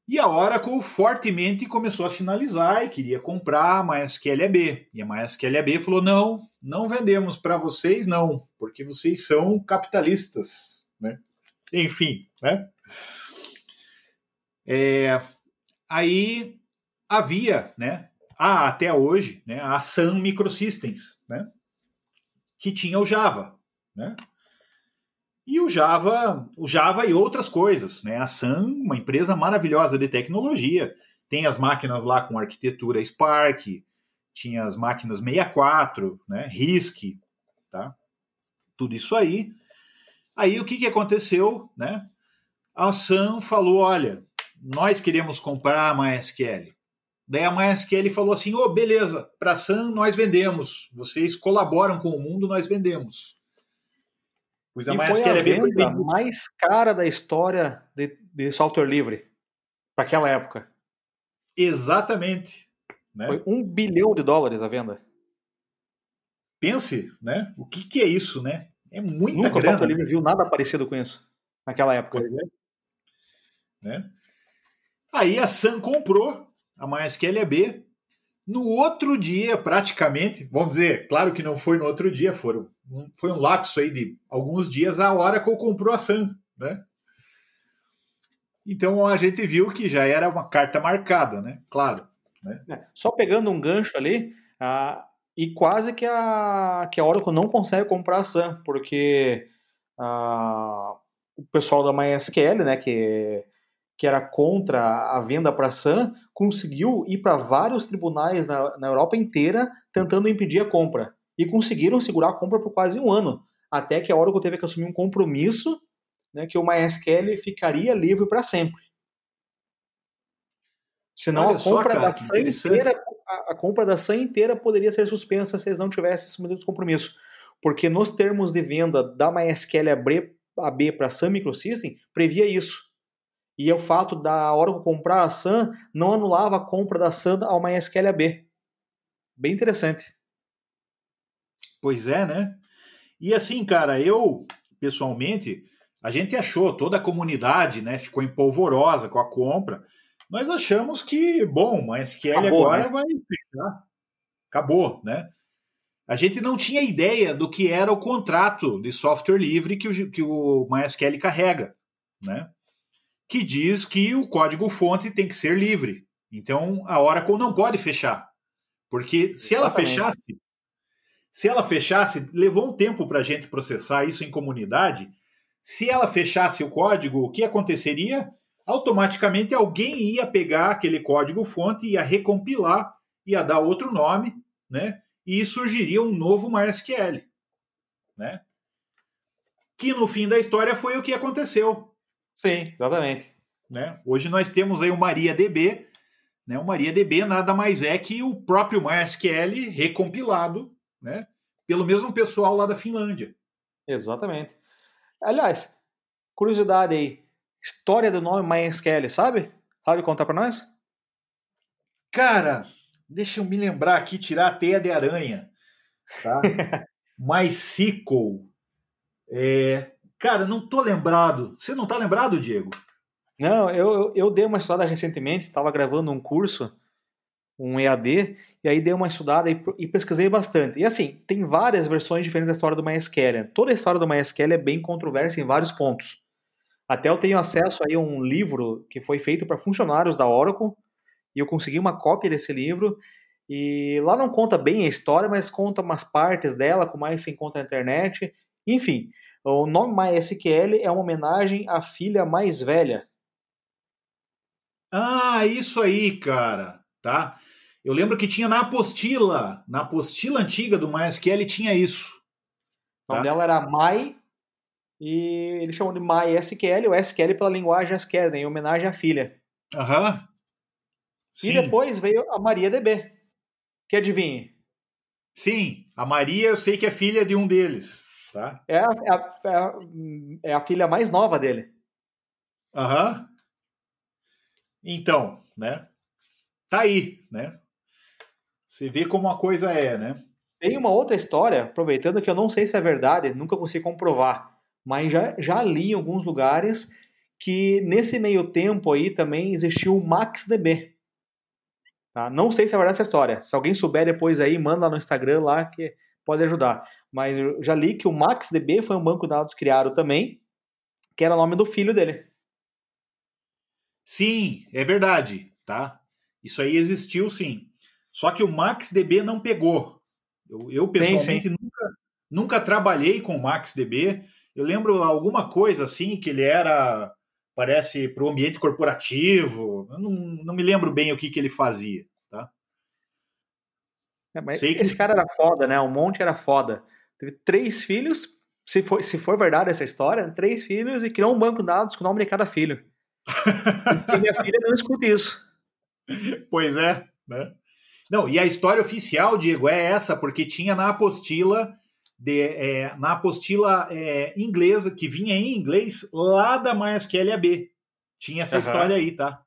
E a Oracle fortemente começou a sinalizar e queria comprar a MySQL AB. E a MySQL AB falou: não, não vendemos para vocês, não, porque vocês são capitalistas. Né? Enfim, né? É, aí havia, né, há até hoje, né, a Sun Microsystems, né, que tinha o Java, né? E o Java, o Java e outras coisas, né? A Sun, uma empresa maravilhosa de tecnologia, tem as máquinas lá com arquitetura Spark, tinha as máquinas 64, né? RISC, tá? Tudo isso aí. Aí o que, que aconteceu, né? A Sun falou, olha, nós queremos comprar a MySQL. Daí a MySQL falou assim: ô, oh, beleza, para a Sun nós vendemos. Vocês colaboram com o mundo, nós vendemos. Pois a e MySQL foi a venda foi bem... mais cara da história de, de software livre para aquela época. Exatamente. Né? Foi um bilhão de dólares a venda. Pense, né? O que, que é isso, né? É muita Nunca grana. o software livre viu nada parecido com isso naquela época. É. Né? Aí a Sun comprou a MySQL AB. No outro dia, praticamente, vamos dizer, claro que não foi no outro dia, foram, foi um lapso aí de alguns dias, a Oracle comprou a Sun, né? Então a gente viu que já era uma carta marcada, né? Claro. Né? É, só pegando um gancho ali, a, e quase que a, que a Oracle não consegue comprar a Sun, porque a, o pessoal da MySQL, né, que que era contra a venda para a Sun, conseguiu ir para vários tribunais na, na Europa inteira tentando impedir a compra. E conseguiram segurar a compra por quase um ano. Até que a Oracle teve que assumir um compromisso né, que o MySQL ficaria livre para sempre. Senão a compra, cara, da Sun inteira, a, a, compra da Sun inteira poderia ser suspensa se eles não tivessem assumido esse compromisso. Porque nos termos de venda da MySQL AB para a Sun Microsystem, previa isso e o fato da Oracle comprar a Sun não anulava a compra da Sun ao MySQL AB. Bem interessante. Pois é, né? E assim, cara, eu pessoalmente, a gente achou, toda a comunidade, né, ficou empolvorosa com a compra. Nós achamos que, bom, o MySQL Acabou, agora né? vai fechar. Acabou, né? A gente não tinha ideia do que era o contrato de software livre que o, que o MySQL carrega, né? que diz que o código-fonte tem que ser livre. Então a Oracle não pode fechar. Porque se ela fechasse, se ela fechasse, levou um tempo para a gente processar isso em comunidade. Se ela fechasse o código, o que aconteceria? Automaticamente alguém ia pegar aquele código-fonte, ia recompilar, ia dar outro nome, né? E surgiria um novo MySQL, né? Que no fim da história foi o que aconteceu. Sim, exatamente. Né? Hoje nós temos aí o MariaDB. Né? O MariaDB nada mais é que o próprio MySQL recompilado né? pelo mesmo pessoal lá da Finlândia. Exatamente. Aliás, curiosidade aí. História do nome MySQL, sabe? Sabe contar para nós? Cara, deixa eu me lembrar aqui, tirar a teia de aranha. Tá? MySQL. É, Cara, não tô lembrado. Você não tá lembrado, Diego? Não, eu, eu dei uma estudada recentemente, estava gravando um curso, um EAD, e aí dei uma estudada e, e, pesquisei bastante. E assim, tem várias versões diferentes da história do MySQL. Toda a história do MySQL é bem controversa em vários pontos. Até eu tenho acesso aí a um livro que foi feito para funcionários da Oracle, e eu consegui uma cópia desse livro, e lá não conta bem a história, mas conta umas partes dela, como mais se encontra na internet. Enfim, o nome MySQL é uma homenagem à filha mais velha. Ah, isso aí, cara, tá? Eu lembro que tinha na apostila, na apostila antiga do MySQL tinha isso. O nome tá? dela era My e eles chamam de MySQL, o SQL pela linguagem SQL, né, em homenagem à filha. Aham. E depois veio a MariaDB. Que adivinhe? Sim, a Maria eu sei que é filha de um deles. Tá? É, a, é, a, é a filha mais nova dele. Aham. Então, né? Tá aí, né? Você vê como a coisa é, né? Tem uma outra história, aproveitando que eu não sei se é verdade, nunca consegui comprovar, mas já, já li em alguns lugares que nesse meio tempo aí também existiu o MaxDB. Tá? Não sei se é verdade essa história. Se alguém souber depois aí, manda lá no Instagram lá que pode ajudar. Mas eu já li que o MaxDB foi um banco de dados criado também, que era o nome do filho dele. Sim, é verdade, tá? Isso aí existiu sim. Só que o MaxDB não pegou. Eu, eu pessoalmente sim, sim. Nunca, nunca trabalhei com o MaxDB. Eu lembro alguma coisa assim que ele era parece para o ambiente corporativo. Eu não, não me lembro bem o que, que ele fazia, tá? É, mas Sei esse que... cara era foda, né? O Monte era foda. Teve três filhos, se for, se for verdade essa história, três filhos e criou um banco de dados com o nome de cada filho. e minha filha não escuta isso. Pois é, né? Não, e a história oficial, Diego, é essa, porque tinha na apostila de, é, na apostila é, inglesa, que vinha em inglês, lá da MySQL AB. Tinha essa uhum. história aí, tá?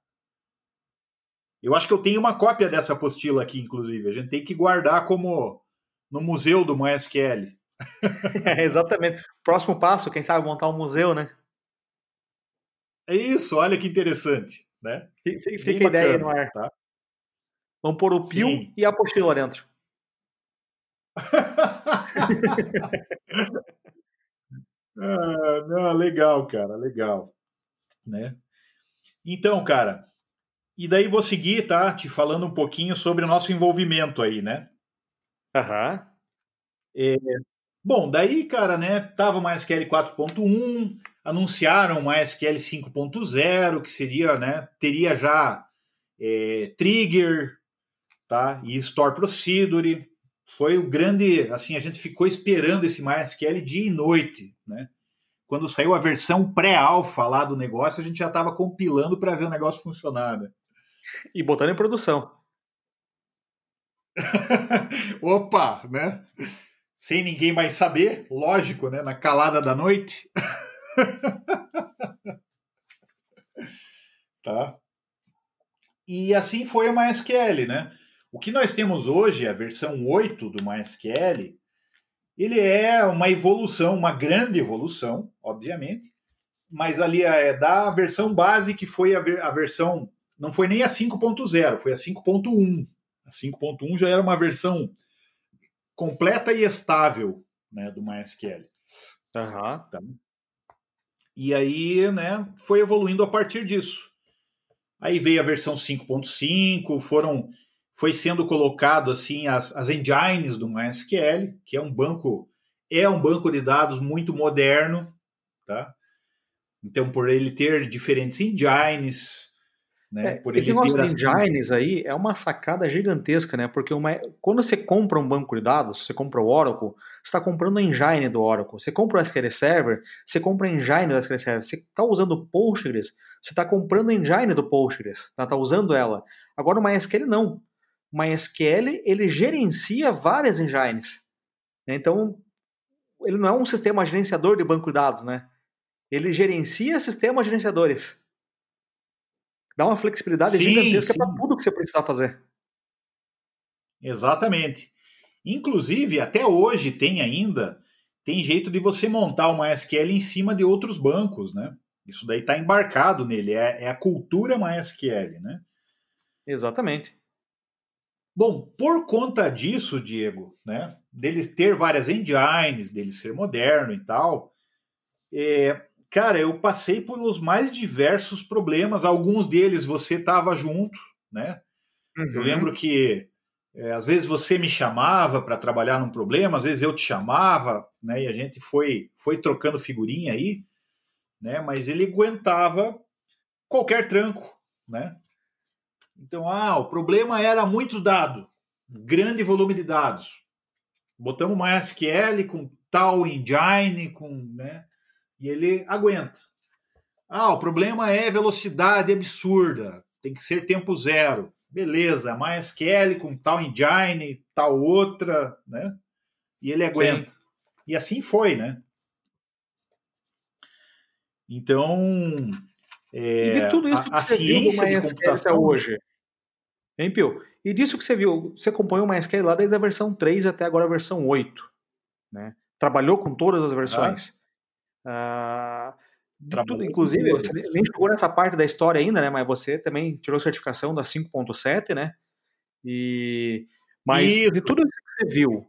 Eu acho que eu tenho uma cópia dessa apostila aqui, inclusive. A gente tem que guardar como no museu do MySQL. é, exatamente. Próximo passo, quem sabe montar um museu, né? É isso, olha que interessante. Né? Fica, fica a ideia aí no ar. Tá? Vamos pôr o pio e a apostila dentro. ah, não, legal, cara, legal. Né? Então, cara, e daí vou seguir, tá? Te falando um pouquinho sobre o nosso envolvimento aí, né? Aham. Uhum. É, bom, daí, cara, né? Tava o MySQL 4.1, anunciaram o MySQL 5.0, que seria, né? Teria já é, trigger, tá? E store procedure foi o grande, assim, a gente ficou esperando esse MySQL dia e noite, né? Quando saiu a versão pré-alfa lá do negócio, a gente já estava compilando para ver o negócio funcionar. Né? E botando em produção. Opa, né? Sem ninguém mais saber, lógico, né? Na calada da noite. tá? E assim foi o MySQL, né? O que nós temos hoje, a versão 8 do MySQL, ele é uma evolução, uma grande evolução, obviamente, mas ali é da versão base que foi a, ver, a versão, não foi nem a 5.0, foi a 5.1. A 5.1 já era uma versão completa e estável né, do MySQL. Uhum. Tá? E aí, né, foi evoluindo a partir disso. Aí veio a versão 5.5, foram foi sendo colocado assim as, as engines do MySQL, que é um banco é um banco de dados muito moderno, tá? Então por ele ter diferentes engines, né? É, por ele ter as... engines aí é uma sacada gigantesca, né? Porque uma... quando você compra um banco de dados, você compra o Oracle, você está comprando a engine do Oracle. Você compra o SQL Server, você compra a engine do SQL Server. Você está usando o Postgres, você está comprando a engine do Postgres, está tá usando ela. Agora o MySQL não. MySQL ele gerencia várias engines. Né? Então, ele não é um sistema gerenciador de banco de dados, né? Ele gerencia sistemas gerenciadores. Dá uma flexibilidade sim, gigantesca para tudo que você precisar fazer. Exatamente. Inclusive, até hoje tem ainda, tem jeito de você montar uma MySQL em cima de outros bancos, né? Isso daí está embarcado nele, é, é a cultura MySQL, né? Exatamente. Bom, por conta disso, Diego, né, deles ter várias engines, dele ser moderno e tal, é, cara, eu passei pelos mais diversos problemas. Alguns deles você estava junto, né? Uhum. Eu lembro que é, às vezes você me chamava para trabalhar num problema, às vezes eu te chamava, né? E a gente foi foi trocando figurinha aí, né? Mas ele aguentava qualquer tranco, né? Então, ah, o problema era muito dado, grande volume de dados. Botamos uma SQL com tal engine, com, né, e ele aguenta. Ah, o problema é velocidade absurda, tem que ser tempo zero. Beleza, MySQL com tal engine, tal outra, né? E ele aguenta. Sim. E assim foi, né? Então, é, e de tudo isso a, que a você ciência viu de computação hoje. Hein, Pio? E disso que você viu, você acompanhou o MySQL lá desde a versão 3 até agora a versão 8. Né? Trabalhou com todas as versões. Ah. tudo, inclusive, você nem chegou nessa parte da história ainda, né? Mas você também tirou certificação da 5.7, né? E mas Isso. de tudo que você viu,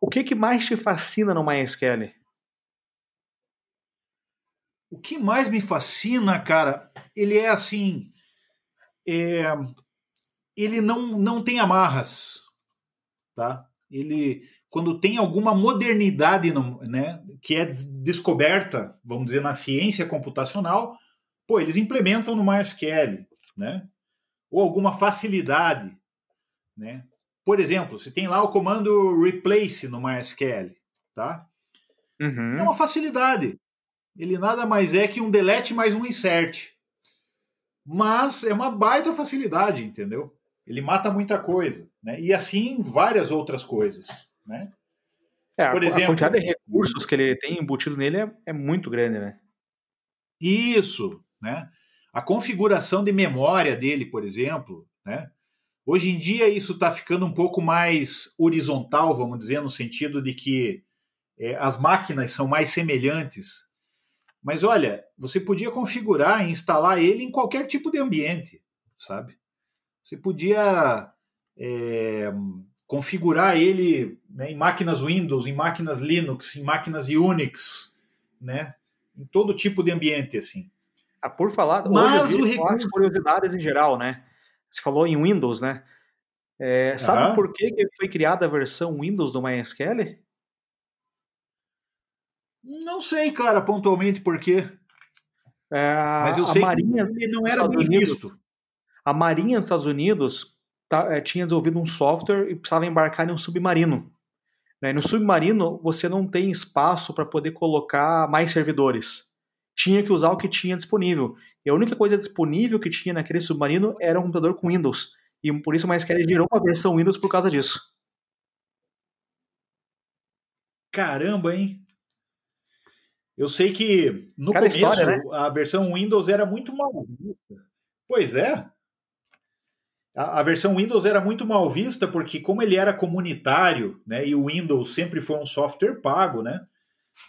o que, que mais te fascina no MySQL? O que mais me fascina, cara, ele é assim, é, ele não, não tem amarras, tá? Ele quando tem alguma modernidade no, né, que é descoberta, vamos dizer, na ciência computacional, pô, eles implementam no MySQL, né? Ou alguma facilidade, né? Por exemplo, se tem lá o comando replace no MySQL, tá? Uhum. É uma facilidade. Ele nada mais é que um delete mais um insert. Mas é uma baita facilidade, entendeu? Ele mata muita coisa, né? E assim várias outras coisas né? É, Por a, exemplo, a quantidade de recursos que ele tem embutido nele é, é muito grande, né? Isso, né? A configuração de memória dele, por exemplo, né? Hoje em dia isso está ficando um pouco mais horizontal, vamos dizer, no sentido de que é, as máquinas são mais semelhantes. Mas olha, você podia configurar e instalar ele em qualquer tipo de ambiente, sabe? Você podia é, configurar ele né, em máquinas Windows, em máquinas Linux, em máquinas Unix, né, em todo tipo de ambiente assim. Ah, por falar, Mas hoje eu vi recurso... curiosidades em geral, né? Você falou em Windows, né? É, sabe por que, que foi criada a versão Windows do MySQL? Não sei, cara, pontualmente por quê. É, Mas eu sei Marinha que ele não era bem visto. A Marinha dos Estados Unidos tá, é, tinha desenvolvido um software e precisava embarcar em um submarino. Né? No submarino, você não tem espaço para poder colocar mais servidores. Tinha que usar o que tinha disponível. E a única coisa disponível que tinha naquele submarino era um computador com Windows. E por isso o MySQL gerou uma versão Windows por causa disso. Caramba, hein? Eu sei que no Cada começo história, né? a versão Windows era muito mal vista. Pois é a, a, versão Windows era muito mal vista porque como ele era comunitário, né, e o Windows sempre foi um software pago, né,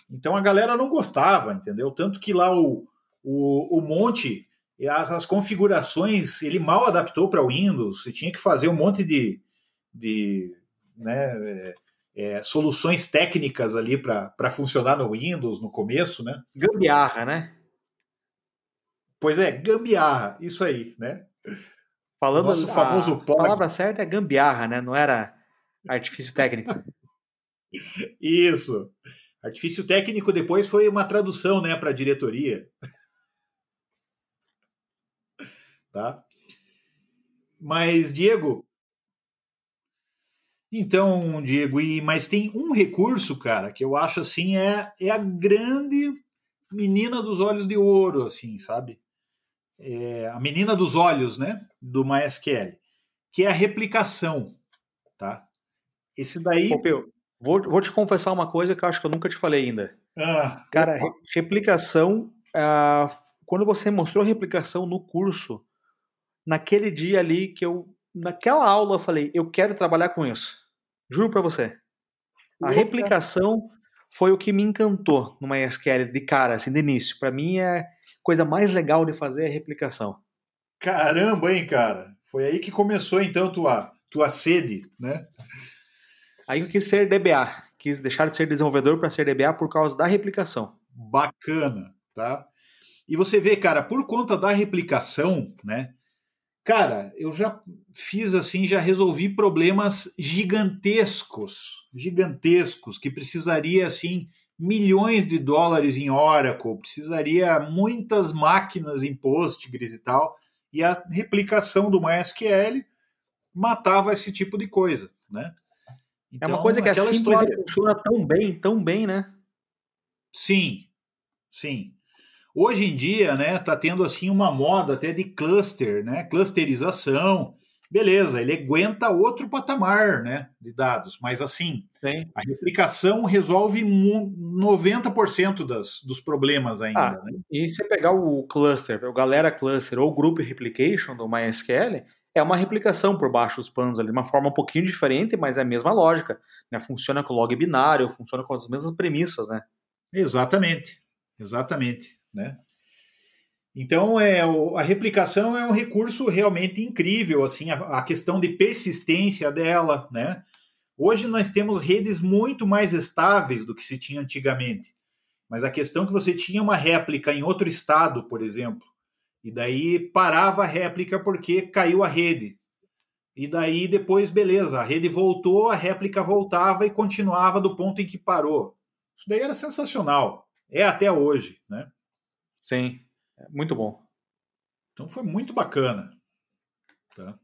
então a galera não gostava, entendeu? Tanto que lá o, o, o Monte, as, as configurações, ele mal adaptou para o Windows, você tinha que fazer um monte de, de né, é, soluções técnicas ali para funcionar no Windows no começo, né? Gambiarra, né? Pois é, gambiarra, isso aí, né? Falando Nosso famoso a, a palavra certa é gambiarra, né? Não era artifício técnico. Isso. Artifício técnico depois foi uma tradução, né, para diretoria. tá? Mas Diego, então, Diego, e mas tem um recurso, cara, que eu acho assim é é a grande menina dos olhos de ouro, assim, sabe? é, a menina dos olhos, né, do MySQL, que é a replicação, tá? Esse daí. Vou, vou te confessar uma coisa que eu acho que eu nunca te falei ainda. Ah, Cara, re, replicação, ah, quando você mostrou replicação no curso, naquele dia ali que eu, naquela aula, eu falei, eu quero trabalhar com isso. Juro para você. A Opa. replicação foi o que me encantou no MySQL de cara, assim, de início. Para mim é coisa mais legal de fazer é replicação. Caramba, hein, cara? Foi aí que começou então tua, tua sede, né? Aí eu quis ser DBA, quis deixar de ser desenvolvedor para ser DBA por causa da replicação. Bacana, tá? E você vê, cara, por conta da replicação, né? Cara, eu já fiz assim, já resolvi problemas gigantescos, gigantescos, que precisaria assim milhões de dólares em Oracle, precisaria muitas máquinas em Postgres e tal, e a replicação do MySQL matava esse tipo de coisa, né? Então, é uma coisa que é simples história... funciona tão bem, tão bem, né? Sim, sim. Hoje em dia, né, tá tendo assim uma moda até de cluster, né, clusterização, beleza, ele aguenta outro patamar né, de dados, mas assim, Sim. a replicação resolve 90% das, dos problemas ainda. Ah, né? E se pegar o cluster, o Galera Cluster ou o Group Replication do MySQL, é uma replicação por baixo dos panos ali, uma forma um pouquinho diferente, mas é a mesma lógica. Né? Funciona com log binário, funciona com as mesmas premissas, né? Exatamente, exatamente, né? Então, é, a replicação é um recurso realmente incrível, assim, a, a questão de persistência dela, né? Hoje nós temos redes muito mais estáveis do que se tinha antigamente. Mas a questão é que você tinha uma réplica em outro estado, por exemplo, e daí parava a réplica porque caiu a rede. E daí depois, beleza, a rede voltou, a réplica voltava e continuava do ponto em que parou. Isso daí era sensacional. É até hoje, né? Sim, muito bom. Então foi muito bacana. Tá?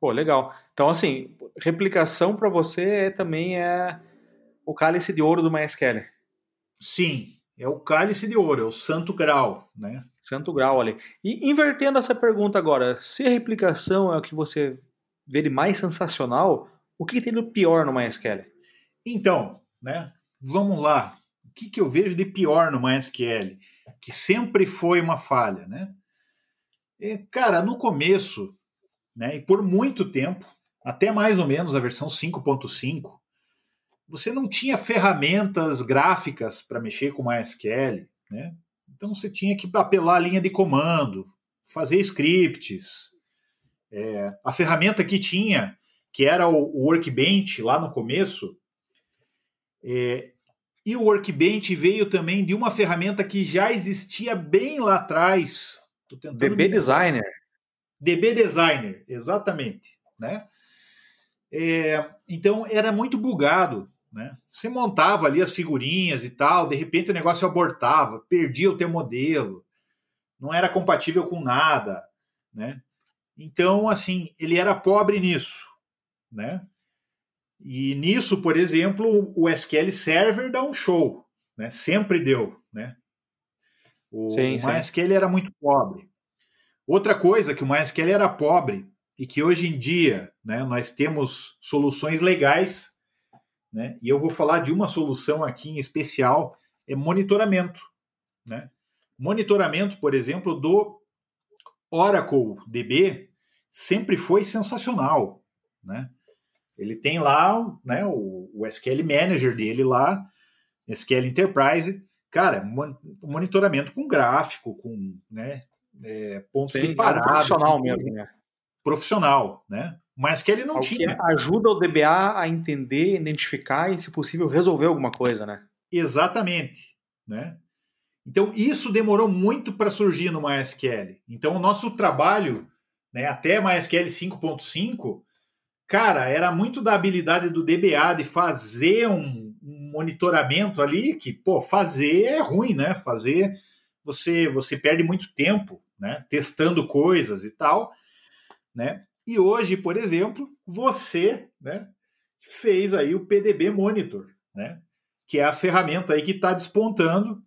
Pô, legal. Então, assim, replicação para você é, também é o cálice de ouro do MySQL. Sim, é o cálice de ouro, é o santo grau, né? Santo grau ali. E invertendo essa pergunta agora, se a replicação é o que você vê de mais sensacional, o que tem de pior no MySQL? Então, né? Vamos lá. O que, que eu vejo de pior no MySQL? Que sempre foi uma falha, né? E, cara, no começo, né, e por muito tempo, até mais ou menos a versão 5.5, você não tinha ferramentas gráficas para mexer com MySQL, né? Então você tinha que apelar a linha de comando, fazer scripts. É, a ferramenta que tinha, que era o, o Workbench lá no começo, é, e o Workbench veio também de uma ferramenta que já existia bem lá atrás. DB me... Designer. DB Designer, exatamente. Né? É, então era muito bugado. Né? Você montava ali as figurinhas e tal, de repente o negócio abortava, perdia o teu modelo, não era compatível com nada, né? Então, assim, ele era pobre nisso, né? E nisso, por exemplo, o SQL Server dá um show, né? Sempre deu, né? O, sim, MySQL sim. era muito pobre. Outra coisa que o MySQL era pobre e que hoje em dia, né, nós temos soluções legais né? E eu vou falar de uma solução aqui em especial, é monitoramento. Né? Monitoramento, por exemplo, do Oracle DB sempre foi sensacional. Né? Ele tem lá né, o, o SQL Manager dele lá, SQL Enterprise, cara, monitoramento com gráfico, com né, é, pontos Sim, de parada. Profissional mesmo, né? Profissional, né? mas que ele não tinha. ajuda o DBA a entender, identificar e, se possível, resolver alguma coisa, né? Exatamente, né? Então isso demorou muito para surgir no MySQL. Então o nosso trabalho, né, até MySQL 5.5, cara, era muito da habilidade do DBA de fazer um, um monitoramento ali que, pô, fazer é ruim, né? Fazer você você perde muito tempo, né? Testando coisas e tal, né? E hoje, por exemplo, você né, fez aí o PDB Monitor, né, que é a ferramenta aí que está despontando,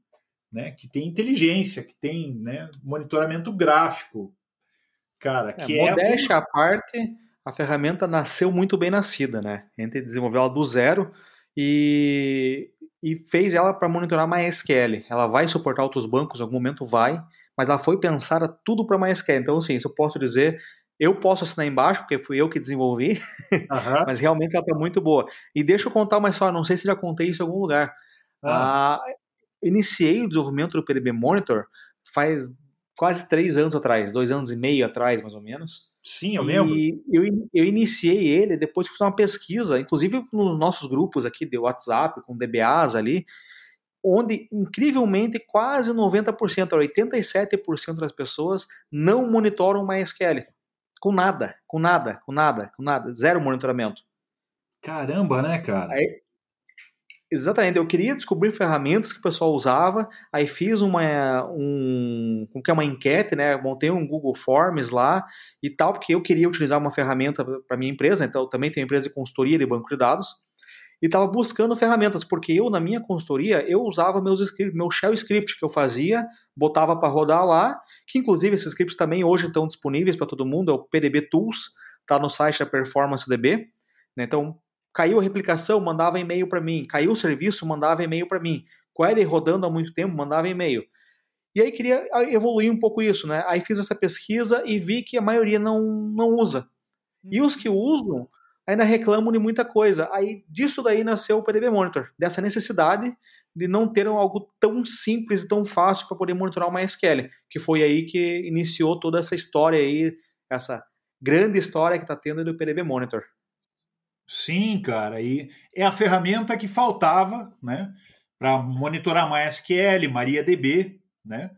né, que tem inteligência, que tem né, monitoramento gráfico. Cara, que é. Modéstia é... à parte, a ferramenta nasceu muito bem nascida, né? A gente desenvolveu ela do zero e, e fez ela para monitorar MySQL. Ela vai suportar outros bancos, em algum momento vai, mas ela foi pensada tudo para MySQL. Então, assim, isso eu posso dizer, eu posso assinar embaixo, porque fui eu que desenvolvi, uhum. mas realmente ela está muito boa. E deixa eu contar uma história, não sei se já contei isso em algum lugar. Ah. Ah, iniciei o desenvolvimento do PDB Monitor faz quase três anos atrás, dois anos e meio atrás, mais ou menos. Sim, eu lembro. E eu, eu iniciei ele depois de fazer uma pesquisa, inclusive nos nossos grupos aqui de WhatsApp, com DBAs ali, onde incrivelmente quase 90%, 87% das pessoas não monitoram MySQL com nada, com nada, com nada, com nada, zero monitoramento. Caramba, né, cara? Aí, exatamente, eu queria descobrir ferramentas que o pessoal usava, aí fiz uma, um, como que é uma enquete, né, montei um Google Forms lá e tal, porque eu queria utilizar uma ferramenta para minha empresa, então eu também tenho empresa de consultoria de banco de dados, e estava buscando ferramentas, porque eu, na minha consultoria, eu usava meus scripts, meu shell script que eu fazia, botava para rodar lá, que inclusive esses scripts também hoje estão disponíveis para todo mundo, é o PDB Tools, está no site da Performance DB. Né? Então, caiu a replicação, mandava e-mail para mim, caiu o serviço, mandava e-mail para mim, query rodando há muito tempo, mandava e-mail. E aí queria evoluir um pouco isso, né? Aí fiz essa pesquisa e vi que a maioria não, não usa. E os que usam ainda reclamam de muita coisa. Aí disso daí nasceu o PDB Monitor, dessa necessidade de não ter algo tão simples e tão fácil para poder monitorar o MySQL, que foi aí que iniciou toda essa história aí, essa grande história que está tendo do PDB Monitor. Sim, cara, e é a ferramenta que faltava, né, para monitorar MySQL, MariaDB, né,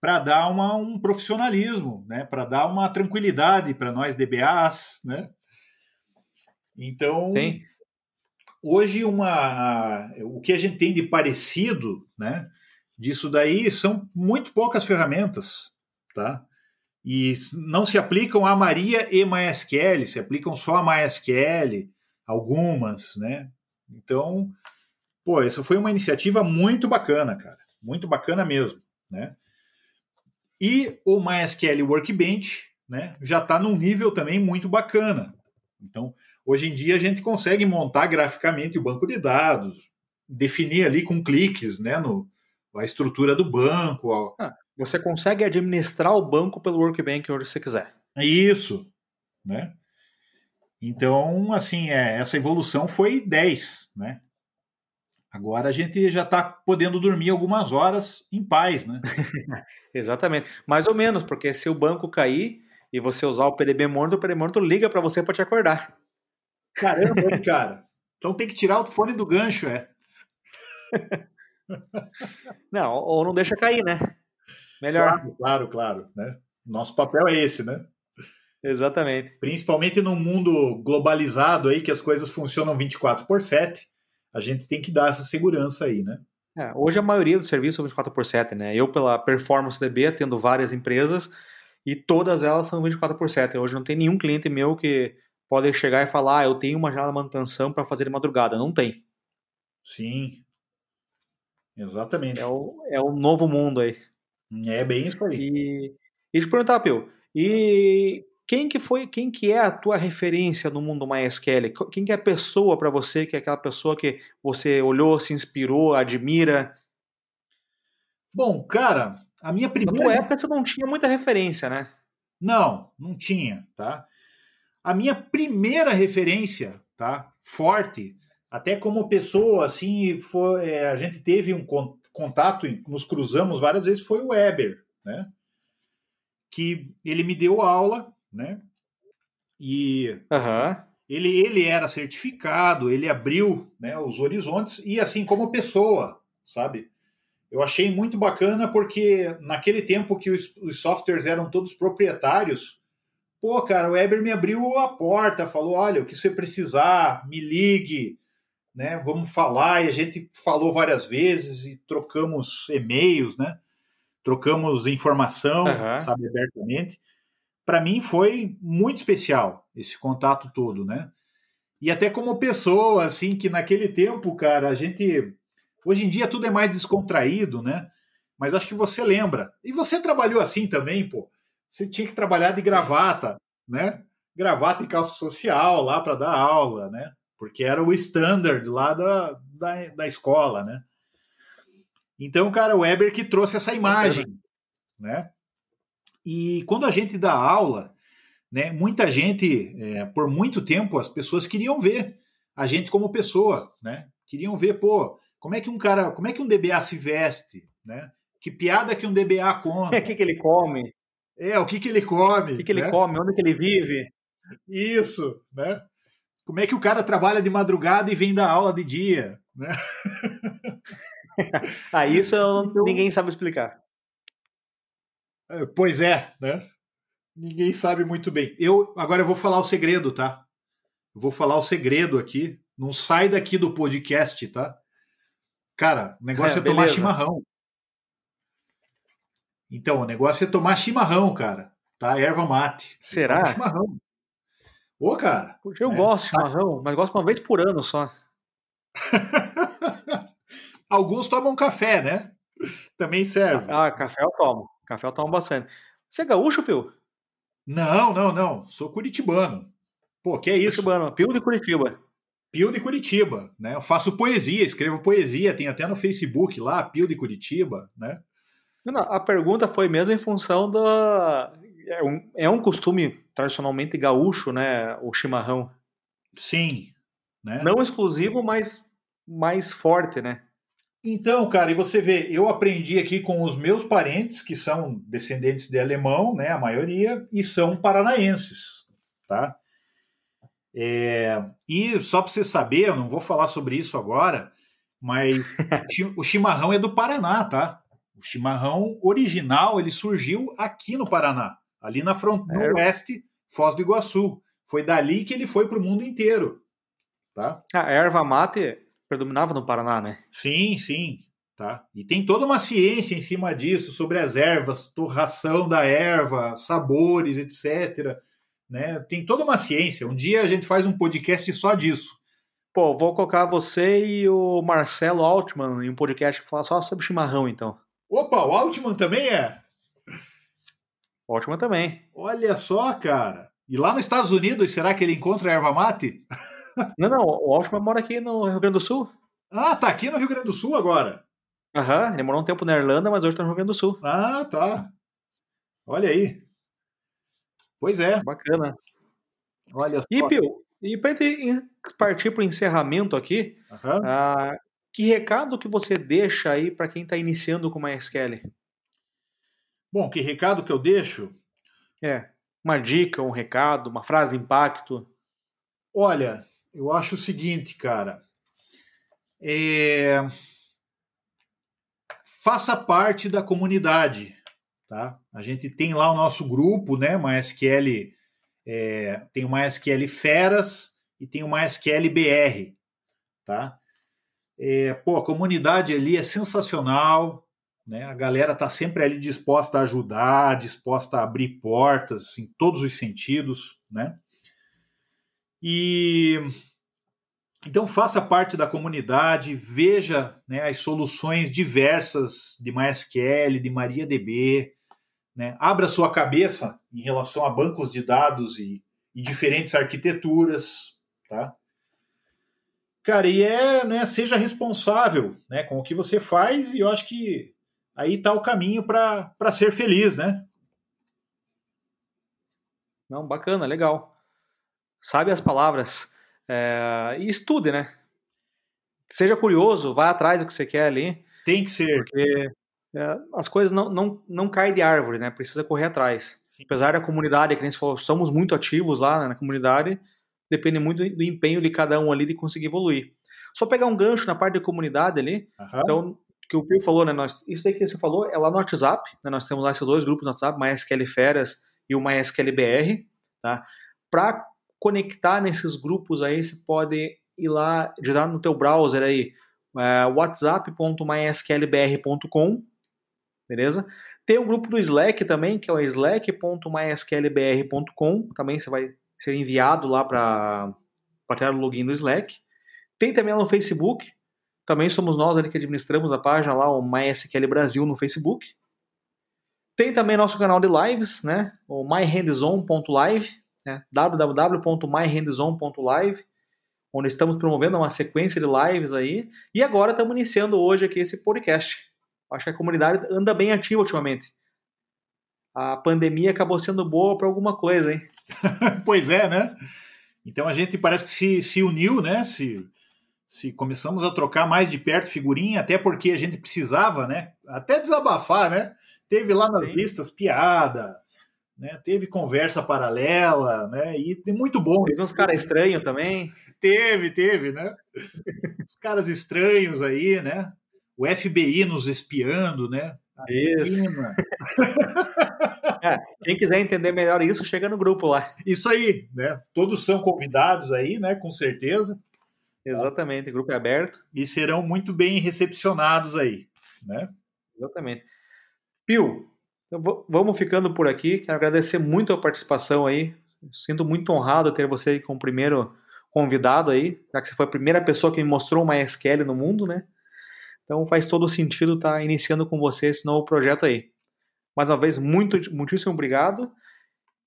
para dar uma, um profissionalismo, né, para dar uma tranquilidade para nós DBAs, né. Então, Sim. hoje uma, o que a gente tem de parecido, né, disso daí são muito poucas ferramentas, tá? E não se aplicam a Maria e MySQL, se aplicam só a MySQL, algumas, né? Então, pô, essa foi uma iniciativa muito bacana, cara, muito bacana mesmo, né? E o MySQL Workbench, né, já está num nível também muito bacana. Então, hoje em dia a gente consegue montar graficamente o banco de dados, definir ali com cliques, né, no, a estrutura do banco. Ah, você consegue administrar o banco pelo Workbench onde você quiser. Isso, né? Então, assim, é, essa evolução foi 10, né? Agora a gente já está podendo dormir algumas horas em paz, né? Exatamente. Mais ou menos, porque se o banco cair e você usar o PDB morto, o PDB morto liga para você para te acordar. Caramba, cara. Então tem que tirar o fone do gancho, é. Não, ou não deixa cair, né? Melhor. Claro, claro, claro. Né? Nosso papel é esse, né? Exatamente. Principalmente num mundo globalizado aí, que as coisas funcionam 24 por 7, a gente tem que dar essa segurança aí, né? É, hoje a maioria dos serviços são 24 por 7, né? Eu, pela Performance DB, atendo várias empresas e todas elas são 24 por 7. Hoje não tem nenhum cliente meu que pode chegar e falar, ah, eu tenho uma janela de manutenção para fazer de madrugada. Não tem. Sim. Exatamente. É o, é o novo mundo aí. É bem isso aí. E, e te perguntar, Pio, e quem que foi, quem que é a tua referência no mundo MySQL? Quem que é a pessoa para você, que é aquela pessoa que você olhou, se inspirou, admira? Bom, cara, a minha primeira... Na tua época você não tinha muita referência, né? Não, não tinha, tá? A minha primeira referência, tá? Forte, até como pessoa, assim, foi, é, a gente teve um contato, nos cruzamos várias vezes, foi o Weber, né? Que ele me deu aula, né? E uhum. ele, ele era certificado, ele abriu né, os horizontes, e assim como pessoa, sabe? Eu achei muito bacana porque naquele tempo que os, os softwares eram todos proprietários, pô, cara, o Weber me abriu a porta, falou: olha, o que você precisar, me ligue, né? Vamos falar. E a gente falou várias vezes e trocamos e-mails, né? Trocamos informação, uhum. sabe, abertamente. Para mim foi muito especial esse contato todo, né? E até como pessoa, assim, que naquele tempo, cara, a gente. Hoje em dia tudo é mais descontraído, né? Mas acho que você lembra. E você trabalhou assim também, pô. Você tinha que trabalhar de gravata, né? Gravata e calça social lá para dar aula, né? Porque era o standard lá da, da, da escola, né? Então, cara, o Weber que trouxe essa imagem, né? E quando a gente dá aula, né, muita gente, é, por muito tempo, as pessoas queriam ver a gente como pessoa, né? Queriam ver, pô, como é que um cara, como é que um DBA se veste, né? Que piada que um DBA conta? O que, que ele come? É, o que, que ele come? O que, que né? ele come? Onde que ele vive? Isso, né? Como é que o cara trabalha de madrugada e vem dar aula de dia? Né? ah, isso então, ninguém sabe explicar. É, pois é, né? Ninguém sabe muito bem. Eu agora eu vou falar o segredo, tá? Eu vou falar o segredo aqui. Não sai daqui do podcast, tá? Cara, o negócio é, é tomar chimarrão. Então, o negócio é tomar chimarrão, cara. Tá? Erva mate. Será? Chimarrão. Ô, cara. Eu é, gosto de chimarrão, mas gosto uma vez por ano só. Alguns tomam café, né? Também serve. Ah, café eu tomo. Café eu tomo bastante. Você é gaúcho, Pio? Não, não, não. Sou curitibano. Pô, que é isso? Curitibano, Pio de Curitiba. Pio de Curitiba, né? Eu faço poesia, escrevo poesia, tem até no Facebook lá, Pio de Curitiba, né? Não, a pergunta foi mesmo em função da. É um, é um costume tradicionalmente gaúcho, né? O chimarrão. Sim. Né? Não exclusivo, mas mais forte, né? Então, cara, e você vê, eu aprendi aqui com os meus parentes, que são descendentes de alemão, né, a maioria, e são paranaenses, tá? É, e só para você saber, eu não vou falar sobre isso agora, mas o chimarrão é do Paraná, tá? O chimarrão original, ele surgiu aqui no Paraná, ali na fronteira é. oeste, Foz do Iguaçu. Foi dali que ele foi para o mundo inteiro, tá? A erva mate predominava no Paraná, né? Sim, sim. Tá? E tem toda uma ciência em cima disso, sobre as ervas, torração da erva, sabores, etc. Né? Tem toda uma ciência. Um dia a gente faz um podcast só disso. Pô, vou colocar você e o Marcelo Altman em um podcast que fala só sobre chimarrão, então. Opa, o Altman também é? Altman também. Olha só, cara. E lá nos Estados Unidos, será que ele encontra erva mate? Não, não, o Altman mora aqui no Rio Grande do Sul. Ah, tá aqui no Rio Grande do Sul agora. Aham, ele morou um tempo na Irlanda, mas hoje tá no Rio Grande do Sul. Ah, tá. Olha aí. Pois é. Bacana. Olha só. E, Pio, e para partir para o encerramento aqui, uhum. uh, que recado que você deixa aí para quem está iniciando com o MySQL? Bom, que recado que eu deixo? É, uma dica, um recado, uma frase impacto. Olha, eu acho o seguinte, cara. É... Faça parte da comunidade, tá? A gente tem lá o nosso grupo, né? MySQL, é... tem o MySQL Feras e tem o MySQL BR, tá? É... Pô, a comunidade ali é sensacional, né? A galera tá sempre ali disposta a ajudar, disposta a abrir portas em todos os sentidos, né? E então faça parte da comunidade, veja né, as soluções diversas de MySQL, de MariaDB, né, abra sua cabeça em relação a bancos de dados e, e diferentes arquiteturas, tá? Cara, e é, né, seja responsável né, com o que você faz, e eu acho que aí está o caminho para ser feliz, né? Não, bacana, legal sabe as palavras é, e estude, né? Seja curioso, vá atrás do que você quer ali. Tem que ser. Porque é, as coisas não, não, não caem de árvore, né? Precisa correr atrás. Sim. Apesar da comunidade, que a gente falou, somos muito ativos lá né, na comunidade, depende muito do empenho de cada um ali de conseguir evoluir. Só pegar um gancho na parte da comunidade ali, uhum. então, que o Pio falou, né? Nós, isso aí que você falou é lá no WhatsApp, né, nós temos lá esses dois grupos no WhatsApp, MySQL Feras e o MySQL BR, tá? Para conectar nesses grupos aí, você pode ir lá, digitar no teu browser aí, é, whatsapp.mysqlbr.com, beleza? Tem o um grupo do Slack também, que é o slack.mysqlbr.com, também você vai ser enviado lá para ter o login do Slack. Tem também lá no Facebook, também somos nós ali que administramos a página lá, o MySQL Brasil no Facebook. Tem também nosso canal de lives, né? O myhandzone.live, né? www.myhandzone.live, onde estamos promovendo uma sequência de lives aí. E agora estamos iniciando hoje aqui esse podcast. Acho que a comunidade anda bem ativa ultimamente. A pandemia acabou sendo boa para alguma coisa, hein? pois é, né? Então a gente parece que se, se uniu, né? Se, se começamos a trocar mais de perto figurinha, até porque a gente precisava, né? Até desabafar, né? Teve lá nas Sim. listas piada, né? Teve conversa paralela, né? E muito bom. Teve uns caras estranhos também. Teve, teve, né? Os caras estranhos aí, né? O FBI nos espiando, né? Isso. é, quem quiser entender melhor isso, chega no grupo lá. Isso aí, né? Todos são convidados aí, né? Com certeza. Exatamente, o grupo é aberto. E serão muito bem recepcionados aí, né? Exatamente. Pio, então, vamos ficando por aqui. Quero agradecer muito a participação aí. Sinto muito honrado ter você como primeiro convidado aí, já que você foi a primeira pessoa que me mostrou uma MySQL no mundo, né? Então faz todo sentido estar tá iniciando com você esse novo projeto aí. Mais uma vez, muito, muitíssimo obrigado.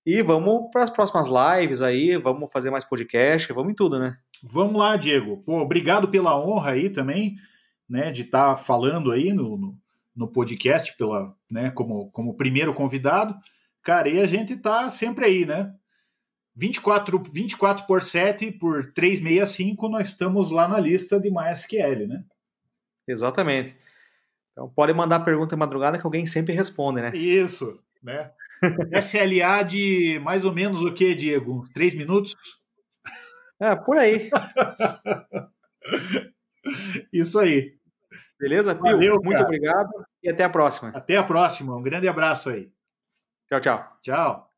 E vamos para as próximas lives aí, vamos fazer mais podcast, vamos em tudo, né? Vamos lá, Diego. Pô, obrigado pela honra aí também, né, de estar tá falando aí no, no, no podcast pela, né, como, como primeiro convidado. Cara, e a gente tá sempre aí, né? 24, 24 por 7 por 365, nós estamos lá na lista de MySQL, né? Exatamente. Então pode mandar pergunta em madrugada que alguém sempre responde, né? Isso, né? SLA de mais ou menos o que, Diego? Três minutos? É, por aí. Isso aí. Beleza, Pio? Valeu, Muito cara. obrigado e até a próxima. Até a próxima. Um grande abraço aí. Tchau, tchau. Tchau.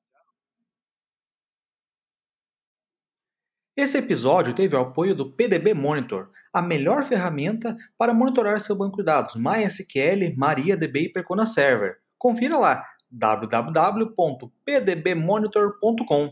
Esse episódio teve o apoio do PDB Monitor, a melhor ferramenta para monitorar seu banco de dados MySQL, MariaDB e Percona Server. Confira lá www.pdbmonitor.com.